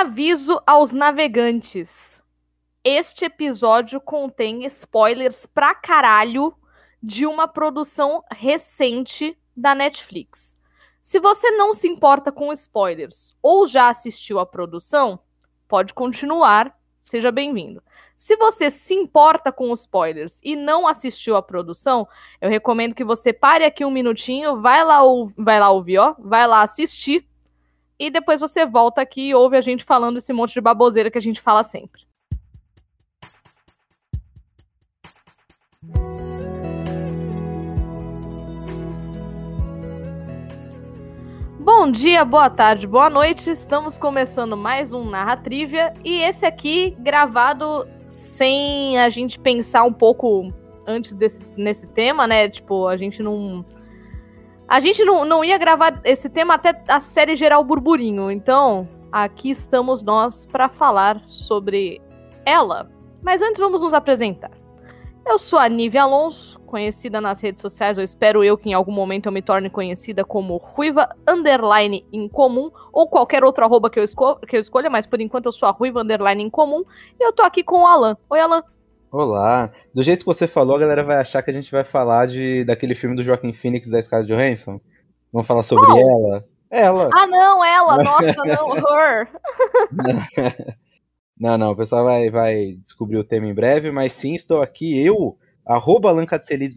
Aviso aos navegantes. Este episódio contém spoilers pra caralho de uma produção recente da Netflix. Se você não se importa com spoilers ou já assistiu a produção, pode continuar, seja bem-vindo. Se você se importa com spoilers e não assistiu a produção, eu recomendo que você pare aqui um minutinho, vai lá, vai lá ouvir, ó, vai lá assistir e depois você volta aqui e ouve a gente falando esse monte de baboseira que a gente fala sempre. Bom dia, boa tarde, boa noite. Estamos começando mais um Narra Trivia e esse aqui gravado sem a gente pensar um pouco antes desse nesse tema, né? Tipo, a gente não a gente não, não ia gravar esse tema até a série geral burburinho, então aqui estamos nós para falar sobre ela. Mas antes vamos nos apresentar. Eu sou a Nívia Alonso, conhecida nas redes sociais, eu espero eu que em algum momento eu me torne conhecida como Ruiva Underline Incomum, ou qualquer outro arroba que eu, que eu escolha, mas por enquanto eu sou a Ruiva Underline Incomum, e eu tô aqui com o Alan. Oi, Alan. Olá. Do jeito que você falou, a galera vai achar que a gente vai falar de daquele filme do Joaquim Phoenix da Scarlett Johansson. Vamos falar sobre oh. ela? Ela. Ah, não, ela. Nossa, não, her. não, não, o pessoal vai, vai descobrir o tema em breve, mas sim, estou aqui, eu, arroba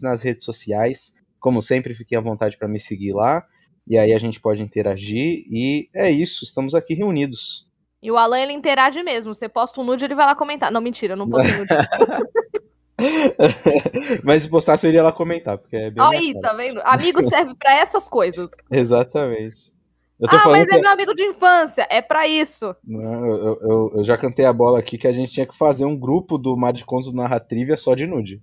nas redes sociais. Como sempre, fiquem à vontade para me seguir lá. E aí a gente pode interagir. E é isso, estamos aqui reunidos. E o Alan, ele interage mesmo. Você posta um nude, ele vai lá comentar. Não, mentira, eu não postei nude. Mas se postasse, eu iria lá comentar, porque é bem. Aí, tá vendo? Amigo serve para essas coisas. Exatamente. ah, mas é meu amigo de infância, é para isso. Não, eu, eu, eu, já cantei a bola aqui que a gente tinha que fazer um grupo do Maricondos Narra Trivia só de nude.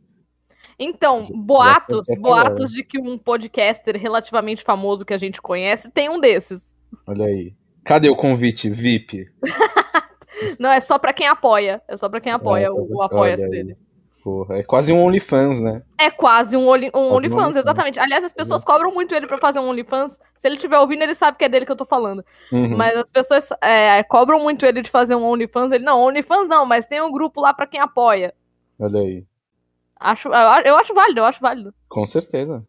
Então, boatos, boatos de que um podcaster relativamente famoso que a gente conhece tem um desses. Olha aí. Cadê o convite VIP? Não, é só para quem apoia. É só para quem apoia é, o, o apoia-se dele. Porra, é quase um OnlyFans, né? É quase um, only, um OnlyFans, um exatamente. Aliás, as pessoas uhum. cobram muito ele pra fazer um OnlyFans. Se ele estiver ouvindo, ele sabe que é dele que eu tô falando. Uhum. Mas as pessoas é, cobram muito ele de fazer um OnlyFans. Ele, não, OnlyFans não, mas tem um grupo lá pra quem apoia. Olha aí. Acho, eu acho válido, eu acho válido. Com certeza.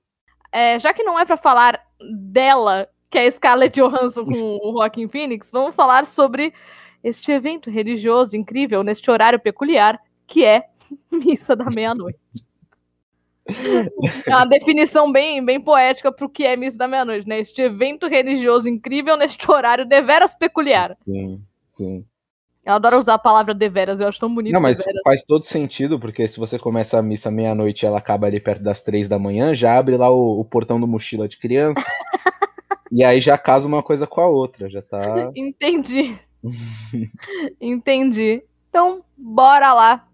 É, já que não é para falar dela que é Scarlett Johansson com o Joaquin Phoenix, vamos falar sobre este evento religioso incrível neste horário peculiar, que é missa da meia-noite. É uma definição bem, bem poética para o que é missa da meia-noite, né? Este evento religioso incrível neste horário deveras peculiar. Sim, sim. Eu adoro usar a palavra deveras, eu acho tão bonito. Não, mas deveras. faz todo sentido, porque se você começa a missa meia-noite e ela acaba ali perto das três da manhã, já abre lá o, o portão do mochila de criança. E aí já casa uma coisa com a outra, já tá. Entendi. Entendi. Então, bora lá.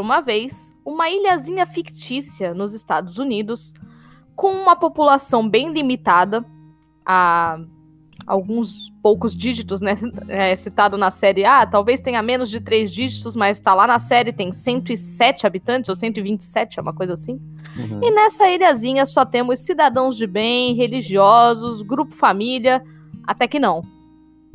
Era uma vez uma ilhazinha fictícia nos Estados Unidos, com uma população bem limitada. A, alguns poucos dígitos, né? É citado na série A, talvez tenha menos de três dígitos, mas tá lá na série, tem 107 habitantes, ou 127, é uma coisa assim. Uhum. E nessa ilhazinha só temos cidadãos de bem, religiosos, grupo família, até que não.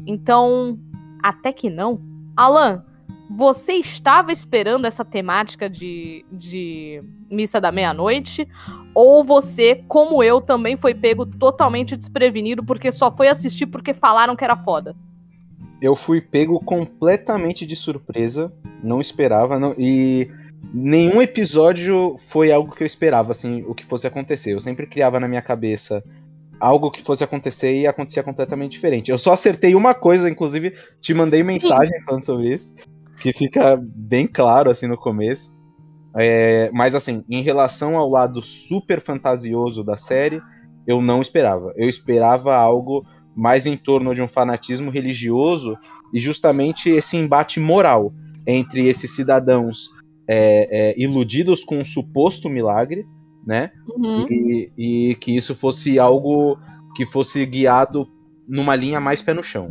Então, até que não. Alan, você estava esperando essa temática de, de missa da meia-noite? Ou você, como eu, também foi pego totalmente desprevenido porque só foi assistir porque falaram que era foda? Eu fui pego completamente de surpresa, não esperava, não, e nenhum episódio foi algo que eu esperava, assim, o que fosse acontecer. Eu sempre criava na minha cabeça algo que fosse acontecer e acontecia completamente diferente. Eu só acertei uma coisa, inclusive te mandei mensagem falando sobre isso, que fica bem claro assim no começo. É, mas assim, em relação ao lado super fantasioso da série, eu não esperava. Eu esperava algo mais em torno de um fanatismo religioso e justamente esse embate moral entre esses cidadãos é, é, iludidos com um suposto milagre, né? Uhum. E, e que isso fosse algo que fosse guiado numa linha mais pé no chão,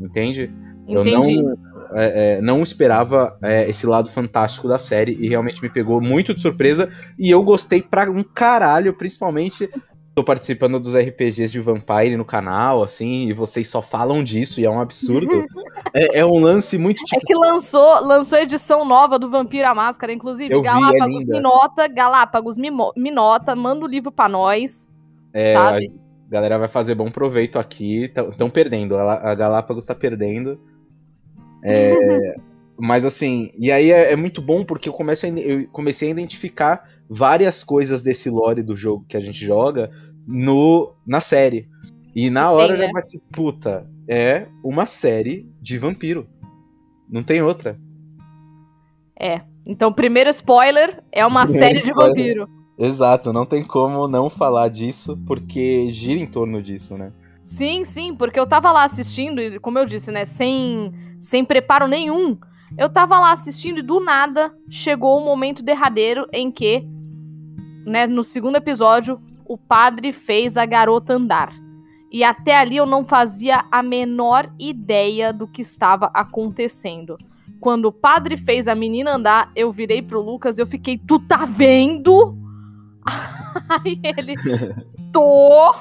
entende? Entendi. Eu não, é, é, não esperava é, esse lado fantástico da série e realmente me pegou muito de surpresa. E eu gostei pra um caralho, principalmente. Tô participando dos RPGs de Vampire no canal, assim, e vocês só falam disso, e é um absurdo. é, é, um lance muito tipo. É que lançou, lançou edição nova do Vampiro a Máscara, inclusive. Eu Galápagos vi, é Minota, Galápagos Minota, manda o livro pra nós. É, sabe? a galera vai fazer bom proveito aqui. Estão perdendo. A Galápagos tá perdendo. É, mas assim, e aí é, é, muito bom porque eu, começo a, eu comecei a identificar várias coisas desse lore do jogo que a gente joga no na série. E na hora Sim, já vai ser, puta, é uma série de vampiro. Não tem outra. É. Então, primeiro spoiler, é uma primeiro série spoiler. de vampiro. Exato, não tem como não falar disso, porque gira em torno disso, né? Sim, sim, porque eu tava lá assistindo, e como eu disse, né, sem, sem preparo nenhum, eu tava lá assistindo e do nada chegou o momento derradeiro em que, né, no segundo episódio, o padre fez a garota andar. E até ali eu não fazia a menor ideia do que estava acontecendo. Quando o padre fez a menina andar, eu virei pro Lucas e eu fiquei, tu tá vendo? Aí ele, tô.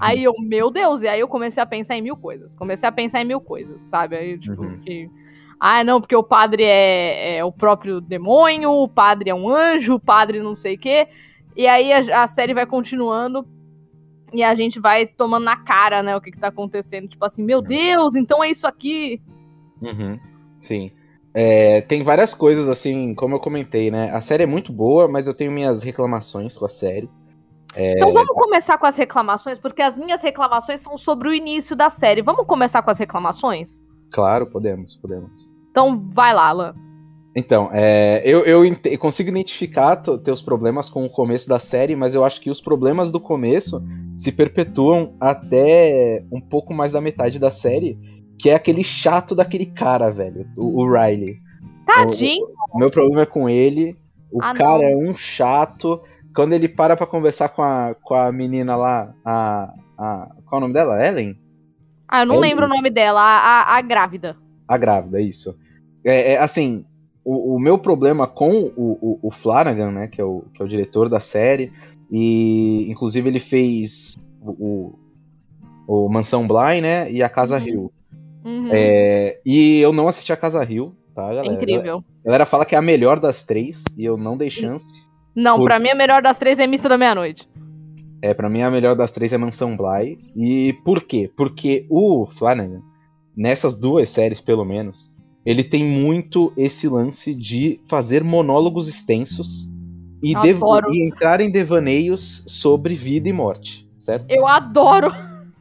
Aí eu, meu Deus, e aí eu comecei a pensar em mil coisas. Comecei a pensar em mil coisas, sabe? Aí, tipo, uhum. que. Ah, não, porque o padre é, é, o próprio demônio, o padre é um anjo, o padre não sei o quê. E aí a, a, série vai continuando e a gente vai tomando na cara, né, o que, que tá acontecendo. Tipo assim, meu Deus, então é isso aqui. Uhum. Sim. É, tem várias coisas, assim, como eu comentei, né? A série é muito boa, mas eu tenho minhas reclamações com a série. É... Então vamos começar com as reclamações, porque as minhas reclamações são sobre o início da série. Vamos começar com as reclamações? Claro, podemos, podemos. Então vai lá, Alan. Então, é, eu, eu, consigo identificar teus problemas com o começo da série, mas eu acho que os problemas do começo se perpetuam até um pouco mais da metade da série, que é aquele chato daquele cara, velho, o, o Riley. Tadinho! O, o, meu problema é com ele. O ah, cara não. é um chato. Quando ele para pra conversar com a, com a menina lá, a, a. Qual é o nome dela? Ellen? Ah, eu não Ellen? lembro o nome dela, a, a, a grávida. A grávida, isso. É, é assim, o, o, meu problema com o, o, o, Flanagan, né, que é o, que é o diretor da série, e inclusive ele fez o, o, Mansão Bly, né, e a Casa uhum. Hill. Uhum. É, e eu não assisti a Casa Hill, tá, galera? É incrível. A galera fala que é a melhor das três, e eu não dei chance. Não, Por... pra mim a melhor das três é Missa da Meia-Noite. É, pra mim a melhor das três é Mansão Bly. E por quê? Porque o Flanagan, nessas duas séries pelo menos, ele tem muito esse lance de fazer monólogos extensos e, e entrar em devaneios sobre vida e morte, certo? Eu adoro!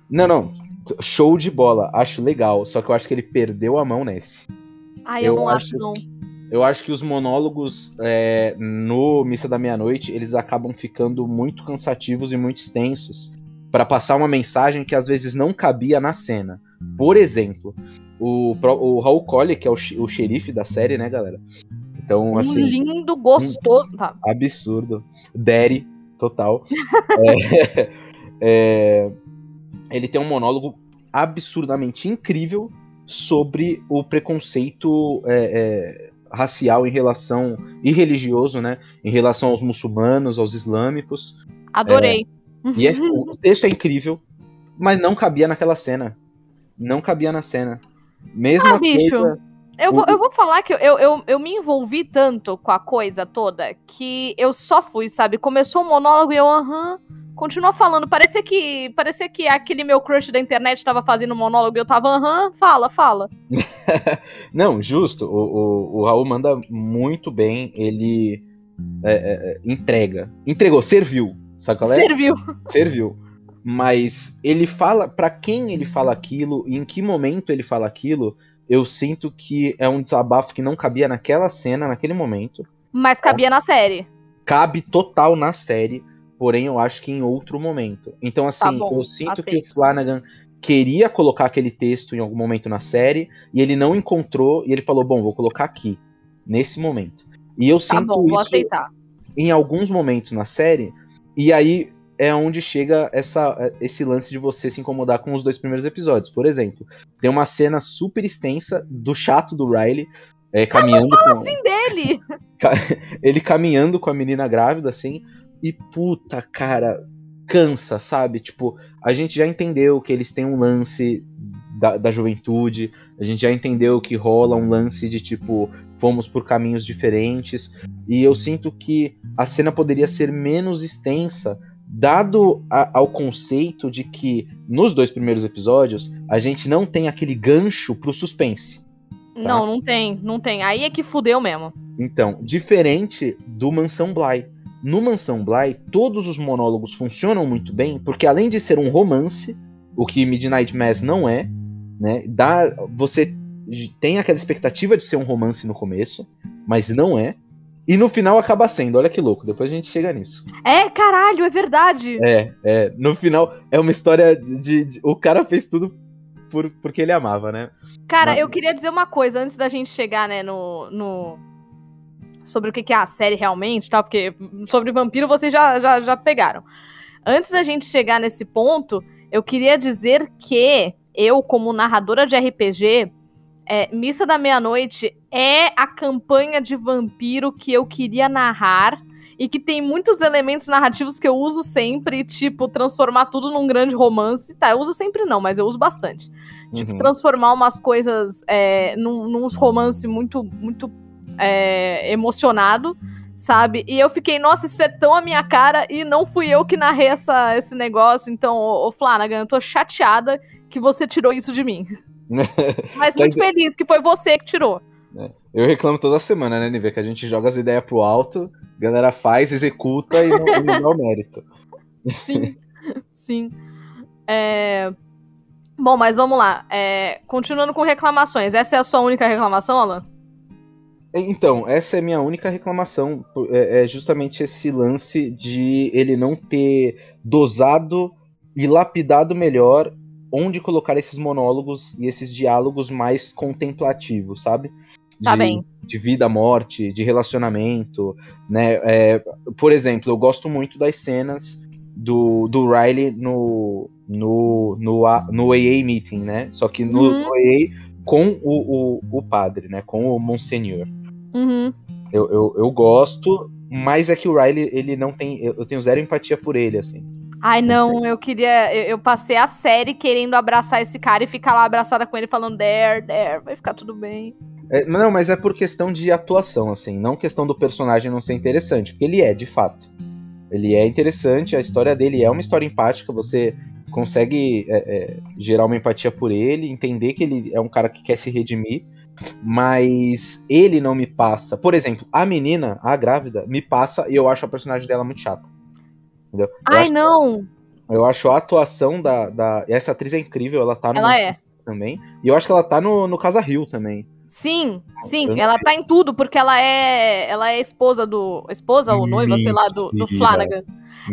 Não, não. Show de bola. Acho legal. Só que eu acho que ele perdeu a mão nesse. Ai, eu, eu não acho, não. Eu acho que os monólogos é, no Missa da Meia-Noite, eles acabam ficando muito cansativos e muito extensos para passar uma mensagem que às vezes não cabia na cena. Por exemplo, o, o Raul Collie, que é o, o xerife da série, né, galera? Então, um assim. Lindo, gostoso. Tá. Absurdo. Daddy, total. é, é, ele tem um monólogo absurdamente incrível sobre o preconceito é, é, racial em relação e religioso, né, em relação aos muçulmanos, aos islâmicos. Adorei. É, e é, o texto é incrível, mas não cabia naquela cena. Não cabia na cena. Mesma ah, bicho. coisa. Eu vou, eu vou falar que eu, eu, eu me envolvi tanto com a coisa toda que eu só fui, sabe? Começou o um monólogo e eu, aham. Continua falando. Parecia que parecia que aquele meu crush da internet tava fazendo um monólogo e eu tava, aham, fala, fala. Não, justo. O, o, o, Raul manda muito bem. Ele é, é, é entrega. Entregou, serviu. Sabe qual é? Serviu. Serviu. Mas ele fala. para quem ele fala aquilo e em que momento ele fala aquilo eu sinto que é um desabafo que não cabia naquela cena, naquele momento. Mas cabia na série. Cabe total na série, porém eu acho que em outro momento. Então, tá assim, tá bom, eu sinto aceito. que o Flanagan queria colocar aquele texto em algum momento na série e ele não encontrou e ele falou: Bom, vou colocar aqui, nesse momento. E eu tá sinto bom, isso em alguns momentos na série, e aí é onde chega essa, esse lance de você se incomodar com os dois primeiros episódios. Por exemplo, tem uma cena super extensa do chato do Riley é, caminhando. Não fala com... assim dele! Ele caminhando com a menina grávida, assim, e puta, cara, cansa, sabe? Tipo, a gente já entendeu que eles têm um lance da, da, juventude, a gente já entendeu que rola um lance de tipo, fomos por caminhos diferentes, e eu sinto que a cena poderia ser menos extensa dado a, ao conceito de que nos dois primeiros episódios a gente não tem aquele gancho pro suspense. Tá? Não, não tem, não tem. Aí é que fudeu mesmo. Então, diferente do Mansão Bly. No Mansão Bly, todos os monólogos funcionam muito bem, porque além de ser um romance, o que Midnight Mass não é, né? Dá, você tem aquela expectativa de ser um romance no começo, mas não é. E no final acaba sendo, olha que louco, depois a gente chega nisso. É, caralho, é verdade. É, é. No final é uma história de. de o cara fez tudo por, porque ele amava, né? Cara, Mas... eu queria dizer uma coisa antes da gente chegar, né, no. no... Sobre o que é a série realmente, tá? Porque sobre vampiro vocês já, já, já pegaram. Antes da gente chegar nesse ponto, eu queria dizer que eu, como narradora de RPG, é, Missa da Meia-Noite é a campanha de vampiro que eu queria narrar e que tem muitos elementos narrativos que eu uso sempre, tipo, transformar tudo num grande romance. Tá, eu uso sempre não, mas eu uso bastante. Tipo, uhum. transformar umas coisas é, num, num romance muito, muito é, emocionado, sabe? E eu fiquei, nossa, isso é tão a minha cara e não fui eu que narrei essa, esse negócio. Então, ô, ô Flanagan, eu tô chateada que você tirou isso de mim. Mas muito feliz que foi você que tirou. É. Eu reclamo toda semana, né, Nive? Que a gente joga as ideias pro alto, a galera faz, executa e não, não dá o mérito. Sim, sim. É... Bom, mas vamos lá. É... Continuando com reclamações. Essa é a sua única reclamação, Alan? Então, essa é a minha única reclamação. É, é justamente esse lance de ele não ter dosado e lapidado melhor onde colocar esses monólogos e esses diálogos mais contemplativos, sabe? Tá bem. De vida, morte, de relacionamento, né? É, por exemplo, eu gosto muito das cenas do, do Riley no, no, no, no AA meeting, né? Só que no, uhum. no AA com o, o, o, padre, né? Com o Monsenhor. Uhum. Eu, eu, eu gosto, mas é que o Riley, ele não tem. Eu, tenho zero empatia por ele, assim. Ai, não, eu queria. Eu, eu, passei a série querendo abraçar esse cara e ficar lá abraçada com ele falando, there, there, vai ficar tudo bem. É, não, mas é por questão de atuação, assim, não questão do personagem não ser interessante, porque ele é, de fato. Ele é interessante, a história dele é uma história empática, você consegue é, é, gerar uma empatia por ele, entender que ele é um cara que quer se redimir, mas ele não me passa. Por exemplo, a menina, a grávida, me passa e eu acho a personagem dela muito chata. Entendeu? Ai, eu não! eu acho a atuação da, da. Essa atriz é incrível, ela tá no. Ela é. Também. E eu acho que ela tá no, no Casa Rio também. Sim, sim, ela tá em tudo, porque ela é ela é esposa do. Esposa ou noiva, sei lá, do, do Flanagan.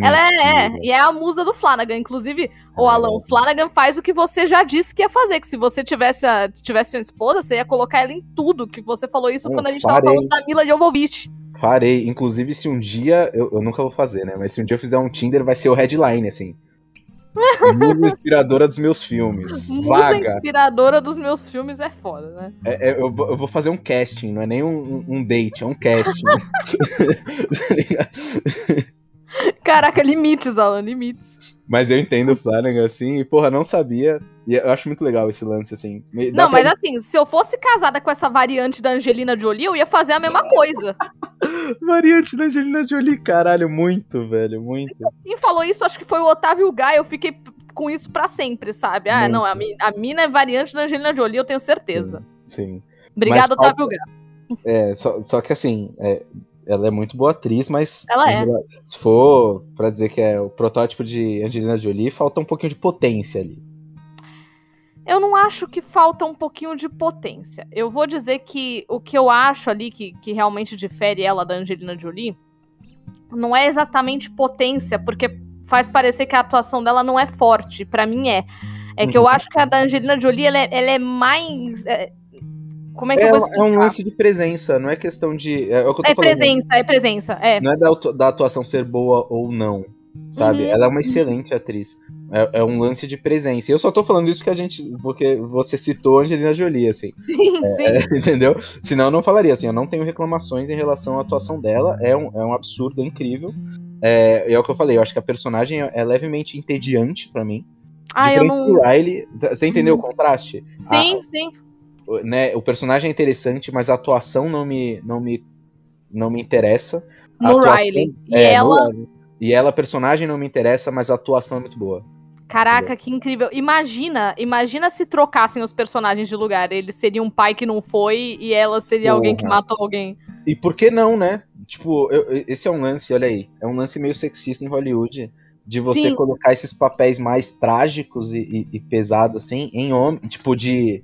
Ela é, é, e é a musa do Flanagan. Inclusive, o é. Alan, o Flanagan faz o que você já disse que ia fazer. Que se você tivesse, a, tivesse uma esposa, você ia colocar ela em tudo. Que você falou isso eu quando a gente parei. tava falando da Mila Jovovich. Farei. Inclusive, se um dia. Eu, eu, nunca vou fazer, né? Mas se um dia eu fizer um Tinder, vai ser o headline, assim. Musa inspiradora dos meus filmes. Musa Vaga. inspiradora dos meus filmes é foda, né? É, é, eu, vou- eu vou fazer um casting, não é nem um, um date, é um casting. Caraca, limites, Alan, limites. mas eu entendo o Flanagan, assim, e porra, não sabia. E eu acho muito legal esse lance, assim. Dá Não, pra- mas assim, se eu fosse casada com essa variante da Angelina Jolie, eu ia fazer a mesma coisa. Variante da Angelina Jolie, caralho, muito, velho, muito. Quem falou isso, acho que foi o Otávio Gai, eu fiquei com isso pra sempre, sabe? Ah, Muito. não, a, mi- a mina é variante da Angelina Jolie, eu tenho certeza. Sim. Obrigado, Mas Otávio Gai. É, só, só que assim, é, ela é muito boa atriz, mas. Ela é. Se for pra dizer que é o protótipo de Angelina Jolie, falta um pouquinho de potência ali. Eu não acho que falta um pouquinho de potência. Eu vou dizer que o que eu acho ali que, que realmente difere ela da Angelina Jolie não é exatamente potência, porque faz parecer que a atuação dela não é forte. Pra mim é. É que eu Uhum. acho que a da Angelina Jolie ela é, ela é mais. é, como é que É, eu vou é um lance de presença, não é questão de. É, o que eu tô É falando. presença, é presença, é. Não é da, da atuação ser boa ou não. Sabe? Uhum. Ela é uma excelente atriz. É, é um lance de presença. E eu só tô falando isso porque a gente. Porque você citou a Angelina Jolie, assim. Sim, sim. É, entendeu? Senão eu não falaria assim, eu não tenho reclamações em relação à atuação dela, é um, é um absurdo, é incrível. É, é o que eu falei, eu acho que a personagem é, é levemente entediante pra mim. Ah, de eu não. Riley, você entendeu Uhum. o contraste? Sim, sim. O- né, o personagem é interessante, mas a atuação não me, não me, não me interessa. No atuação- Riley. E é, no ela. Riley. E ela, personagem, não me interessa, mas a atuação é muito boa. Caraca, que incrível. Imagina, imagina se trocassem os personagens de lugar. Ele seria um pai que não foi e ela seria alguém que matou alguém. E por que não, né? Tipo, eu- esse é um lance, olha aí, é um lance meio sexista em Hollywood. De você Sim. colocar esses papéis mais trágicos e, e- e pesados, assim, em homem. Tipo, de.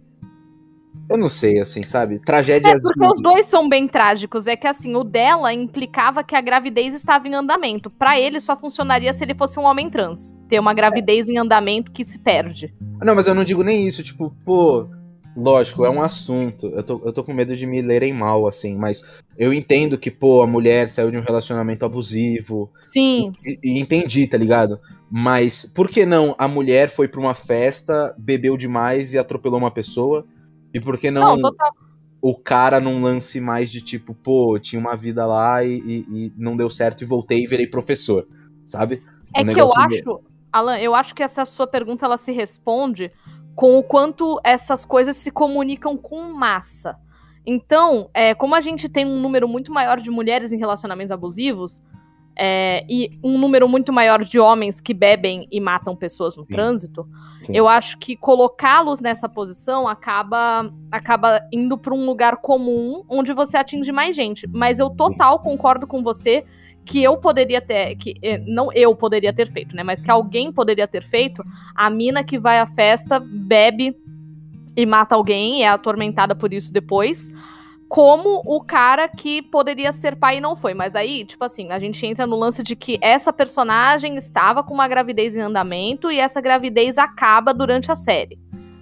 Eu não sei, assim, sabe? É, Tragédias. porque os dois são bem trágicos. É que assim, o dela implicava que a gravidez estava em andamento. Pra ele só funcionaria se ele fosse um homem trans. Ter uma gravidez em andamento que se perde. Não, mas eu não digo nem isso, tipo, pô. Lógico, é um assunto. Eu tô, eu tô com medo de me lerem mal, assim, mas eu entendo que, pô, a mulher saiu de um relacionamento abusivo. Sim. E, e entendi, tá ligado? Mas por que não a mulher foi pra uma festa, bebeu demais e atropelou uma pessoa? E por que não, Não, total. o cara num lance mais de tipo, pô, tinha uma vida lá e, e- e não deu certo e voltei e virei professor, sabe? É Um que eu acho, Alan, eu acho que essa sua pergunta ela se responde com o quanto essas coisas se comunicam com massa. Então, é, como a gente tem um número muito maior de mulheres em relacionamentos abusivos é, e um número muito maior de homens que bebem e matam pessoas no Sim. trânsito, Sim. eu acho que colocá-los nessa posição acaba, acaba indo para um lugar comum onde você atinge mais gente. Mas eu total concordo com você que eu poderia ter, que eh, não eu poderia ter feito, né? Mas que alguém poderia ter feito. A mina que vai à festa bebe e mata alguém, é atormentada por isso depois. Como o cara que poderia ser pai e não foi. Mas aí, tipo assim, a gente entra no lance de que essa personagem estava com uma gravidez em andamento e essa gravidez acaba durante a série,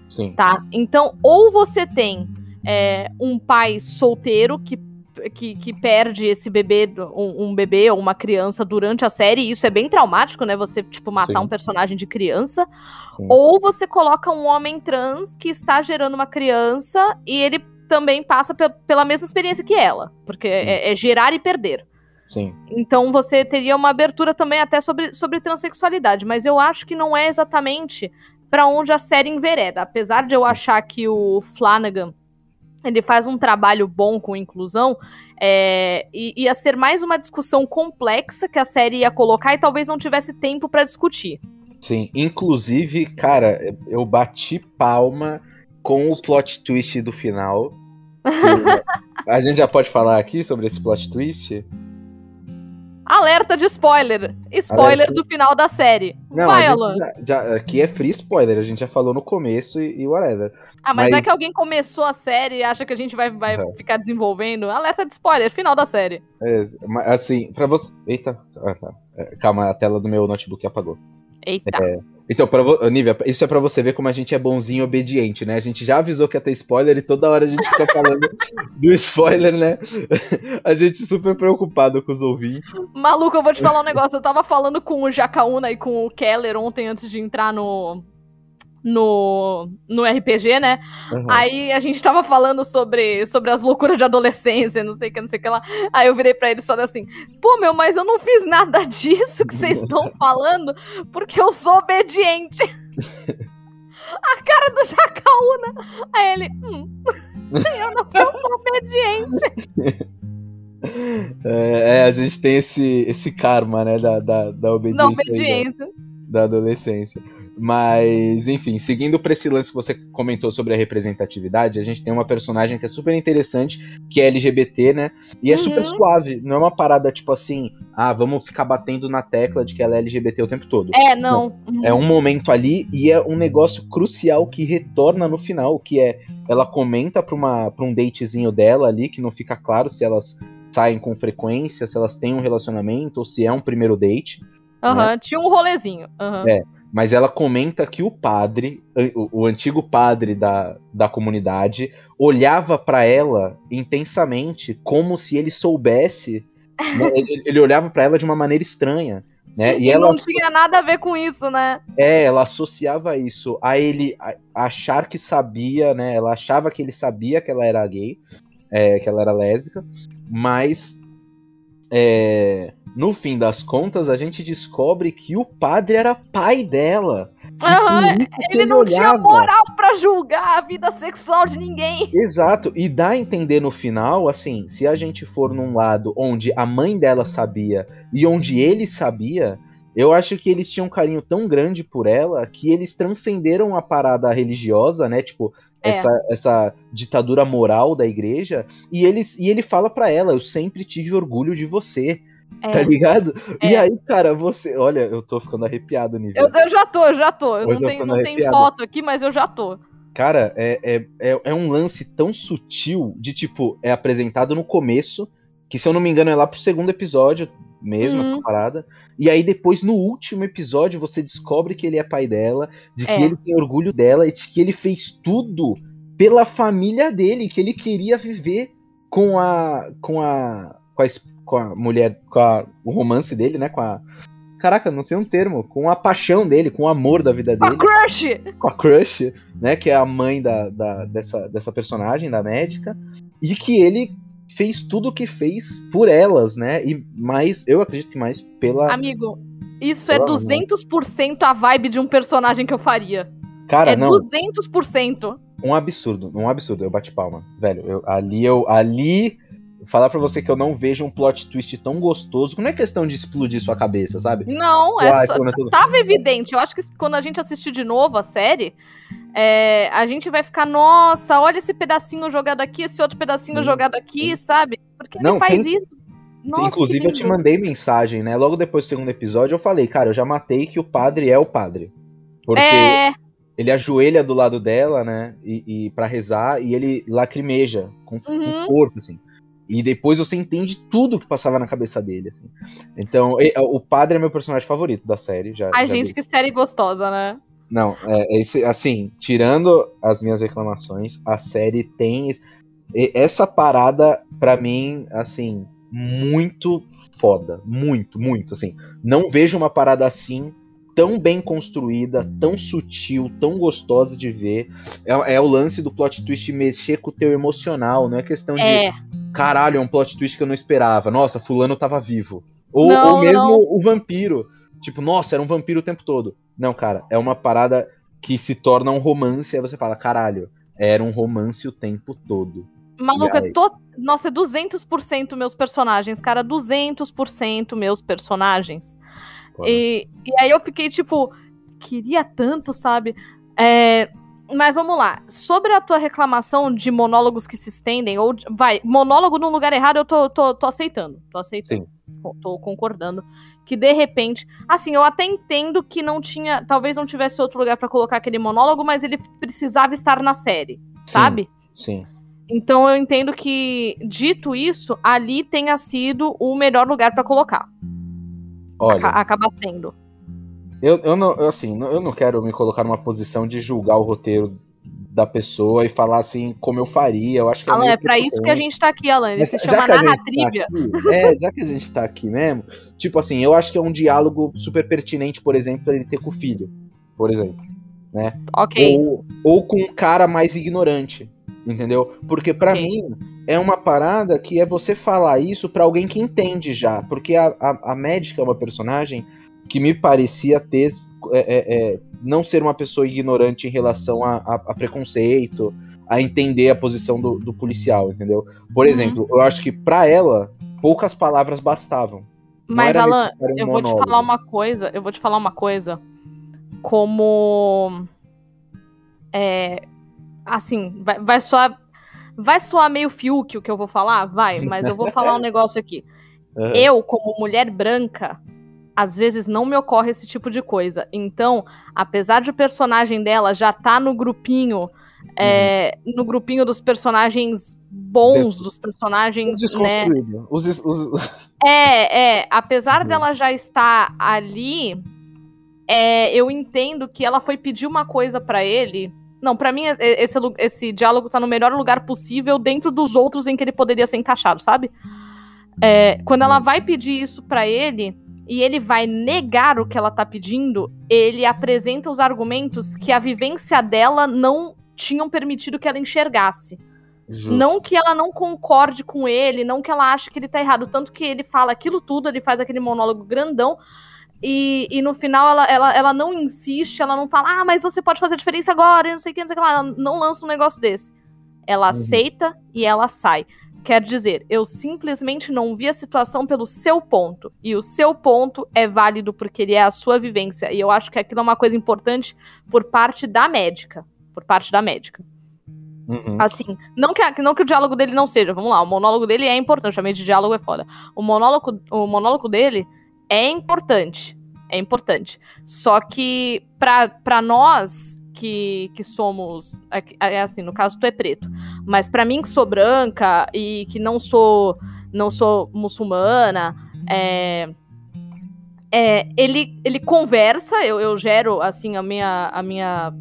Sim. tá? Então, ou você tem é, um pai solteiro que, que, que perde esse bebê, um, um bebê ou uma criança durante a série, e isso é bem traumático, né? Você, tipo, matar Sim. um personagem de criança. Sim. Ou você coloca um homem trans que está gerando uma criança e ele também passa pe- pela mesma experiência que ela, porque é, é gerar e perder. Sim. Então você teria uma abertura também até sobre, sobre transexualidade, mas eu acho que não é exatamente pra onde a série envereda. Apesar de eu achar que o Flanagan ele faz um trabalho bom com inclusão, é, i- ia ser mais uma discussão complexa que a série ia colocar e talvez não tivesse tempo pra discutir. Sim. Inclusive, cara, eu bati palma com o plot twist do final. A gente já pode falar aqui sobre esse plot twist? Alerta de spoiler! Spoiler Alerta. do final da série. Não, Vai, Alan. já, já- aqui é free spoiler, a gente já falou no começo e, e whatever. Ah, mas, não é mas- que alguém começou a série e acha que a gente vai, vai Uhum. ficar desenvolvendo. Alerta de spoiler, final da série. É, assim, pra você. Eita, ah, tá. É, calma, a tela do meu notebook apagou. Eita. É. Então, pra, Nívia, isso é pra você ver como a gente é bonzinho e obediente, né? A gente já avisou que ia ter spoiler e toda hora a gente fica falando do spoiler, né? A gente super preocupado com os ouvintes. Maluco, eu vou te falar um negócio. Eu tava falando com o Jacaúna e com o Keller ontem antes de entrar no. No, no RPG, né? Aham. Aí a gente tava falando sobre, sobre as loucuras de adolescência, não sei o que, não sei o que lá. Aí eu virei pra eles falei assim: pô, meu, mas eu não fiz nada disso que vocês estão falando, porque eu sou obediente. A cara do Jacaúna. Aí ele, hum, eu não eu sou obediente. É, é, a gente tem esse, esse karma, né? Da, da, da obediência. Não, aí, da- obediência. da adolescência. Mas, enfim, seguindo pra esse lance que você comentou sobre a representatividade, a gente tem uma personagem que é super interessante, que é LGBT, né? E é Uhum. super suave. Não é uma parada tipo assim, ah, vamos ficar batendo na tecla de que ela é LGBT o tempo todo. É, não. Uhum. É um momento ali e é um negócio crucial que retorna no final, que é ela comenta pra, uma, pra um datezinho dela ali, que não fica claro se elas saem com frequência, se elas têm um relacionamento ou se é um primeiro date. Aham, tinha um rolezinho. Aham. É. Mas ela comenta que o padre, o, o antigo padre da, da comunidade, olhava pra ela intensamente, como se ele soubesse. né, ele, ele olhava pra ela de uma maneira estranha. Né? E E ela, não tinha nada a ver com isso, né? é, ela associava isso a ele achar que sabia, né? Ela achava que ele sabia que ela era gay, é, que ela era lésbica, mas é, no fim das contas a gente descobre que o padre era pai dela. E isso que ele não tinha olhava. moral pra julgar a vida sexual de ninguém. Exato, e dá a entender no final, assim, se a gente for num lado onde a mãe dela sabia e onde ele sabia, eu acho que eles tinham um carinho tão grande por ela que eles transcenderam a parada religiosa, né? Tipo, É. essa, essa ditadura moral da igreja, e, eles, e ele fala pra ela: Eu sempre tive orgulho de você, É. tá ligado? E É. aí, cara, você. Olha, eu tô ficando arrepiado, nível. Eu, eu já tô, eu já tô. Eu Hoje não tenho, não tenho foto aqui, mas eu já tô. Cara, é, é, é, é um lance tão sutil de tipo, é apresentado no começo, que se eu não me engano é lá pro segundo episódio mesmo, Uhum. essa parada. E aí depois, no último episódio, você descobre que ele é pai dela, de que É. ele tem orgulho dela e de que ele fez tudo pela família dele, que ele queria viver com a. com a. com a, com a mulher. com a- o romance dele, né? Com a. Caraca, não sei um termo. Com a paixão dele, com o amor da vida Com a dele crush! com a Crush, né? Que é a mãe da, da- dessa, dessa personagem, da médica, e que ele fez tudo o que fez por elas, né? E mais, eu acredito que mais pela. Amigo, isso é Pelo amor. 200% a vibe de um personagem que eu faria. Cara, é não, 200%. um absurdo, um absurdo. Eu bati palma, velho. Eu, ali eu. Ali. Falar pra você que eu não vejo um plot twist tão gostoso. Não é questão de explodir sua cabeça, sabe? Não, é Uai, só, é tudo- tava evidente. Eu acho que quando a gente assistir de novo a série, é, a gente vai ficar, nossa, olha esse pedacinho jogado aqui, esse outro pedacinho Sim, jogado aqui, sabe? Porque Não, ele faz tem- isso. Nossa, Inclusive, eu te mandei mensagem, né? Logo depois do segundo episódio, eu falei, cara, eu já matei que o padre é o padre. Porque É, ele ajoelha do lado dela, né? E, e para rezar, e ele lacrimeja com, com Uhum. força, assim. E depois você entende tudo que passava na cabeça dele, assim. Então, o padre é meu personagem favorito da série. Já, ai, já gente, vi. que série gostosa, né? Não, é, é esse, assim, tirando as minhas reclamações, a série tem es- essa parada, pra mim, assim, muito foda. Muito, muito, assim. Não vejo uma parada assim tão bem construída, tão sutil, tão gostosa de ver. É, é o lance do plot twist mexer com o teu emocional, não é questão de É, caralho, é um plot twist que eu não esperava. Nossa, fulano tava vivo. Ou, Não, ou mesmo não. o vampiro. Tipo, nossa, era um vampiro o tempo todo. Não, cara, é uma parada que se torna um romance, aí você fala, caralho, era um romance o tempo todo. maluca, E aí? to... nossa, é 200% meus personagens, cara, 200% meus personagens. E, e aí eu fiquei tipo, queria tanto, sabe? É, mas vamos lá. Sobre a tua reclamação de monólogos que se estendem, ou. de- vai, monólogo no lugar errado, eu tô, tô, tô aceitando. Tô aceitando. Co- Tô concordando. Que de repente. Assim, eu até entendo que não tinha. Talvez não tivesse outro lugar pra colocar aquele monólogo, mas ele precisava estar na série, sabe? Sim. Então eu entendo que, dito isso, ali tenha sido o melhor lugar pra colocar. Olha, Aca- acaba sendo. Eu, eu não, eu, assim, eu não quero me colocar numa posição de julgar o roteiro da pessoa e falar assim como eu faria. Eu acho que é Alan, é pra isso que a gente tá aqui, Alan. Ele se chama narratrivia. Tá é, já que a gente tá aqui mesmo. Tipo assim, eu acho que é um diálogo super pertinente, por exemplo, ele ter com o filho, por exemplo. Né? Ok. Ou, ou com um cara mais ignorante. Entendeu? Porque para okay. mim é uma parada que é você falar isso para alguém que entende já. Porque a, a, a médica é uma personagem que me parecia ter é, é, é, não ser uma pessoa ignorante em relação a, a, preconceito, a entender a posição do, do policial, entendeu? Por uhum. exemplo, eu acho que para ela poucas palavras bastavam. Mas Alan, um eu vou te falar uma coisa, eu vou te falar uma coisa como é, assim, vai, vai soar vai soar meio Fiuk o que eu vou falar, vai, mas eu vou falar um negócio aqui. Uhum. Eu, como mulher branca, às vezes não me ocorre esse tipo de coisa. Então, apesar de o personagem dela já tá no grupinho, é, uhum. no grupinho dos personagens bons, dos personagens. Os né? Os, os... É, é. Apesar uhum. dela já estar ali, é, eu entendo que ela foi pedir uma coisa para ele. Não, para mim, esse, esse diálogo tá no melhor lugar possível dentro dos outros em que ele poderia ser encaixado, sabe? É, quando ela vai pedir isso para ele, e ele vai negar o que ela tá pedindo, ele apresenta os argumentos que a vivência dela não tinham permitido que ela enxergasse. Justo. Não que ela não concorde com ele, não que ela ache que ele tá errado. Tanto que ele fala aquilo tudo, ele faz aquele monólogo grandão. E, e no final ela, ela, ela não insiste, ela não fala, ah, mas você pode fazer diferença agora, e não sei o que, não sei o que lá. Ela não lança um negócio desse. Ela uhum. aceita e ela sai. Quer dizer, eu simplesmente não vi a situação pelo seu ponto. E o seu ponto é válido porque ele é a sua vivência. E eu acho que aquilo é uma coisa importante por parte da médica. Por parte da médica. Uhum. Assim, não que, não que o diálogo dele não seja, vamos lá, o monólogo dele é importante, chamei de diálogo é foda. O monólogo, o monólogo dele é importante. É importante. Só que, para nós, que, que somos. É, é, assim, no caso, tu é preto. Mas para mim, que sou branca e que não sou não sou muçulmana, é, é, ele, ele conversa, eu, eu gero assim a minha, a minha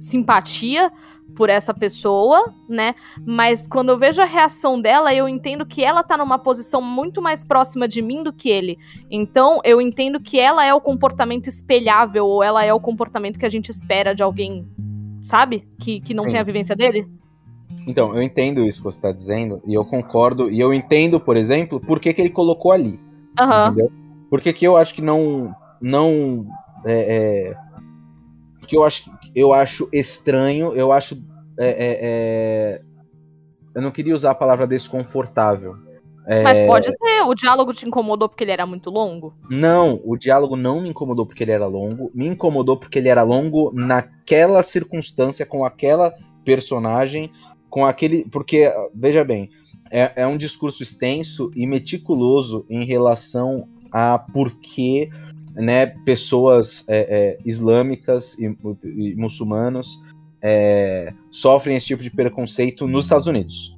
simpatia por essa pessoa, né? Mas quando eu vejo a reação dela, eu entendo que ela tá numa posição muito mais próxima de mim do que ele. Então, eu entendo que ela é o comportamento espelhável, ou ela é o comportamento que a gente espera de alguém, sabe? Que, que não Sim. tem a vivência dele. Então, eu entendo isso que você tá dizendo, e eu concordo, e eu entendo, por exemplo, por que, que ele colocou ali. Uhum. Entendeu? Porque que eu acho que não. não é, é porque eu acho, eu acho estranho, eu acho. É, é, é... eu não queria usar a palavra desconfortável. É, Mas pode ser, o diálogo te incomodou porque ele era muito longo? Não, o diálogo não me incomodou porque ele era longo, me incomodou porque ele era longo naquela circunstância, com aquela personagem, com aquele. Porque, veja bem, é, é um discurso extenso e meticuloso em relação a por que né, pessoas é, é, islâmicas e, e muçulmanos é, sofrem esse tipo de preconceito nos Estados Unidos.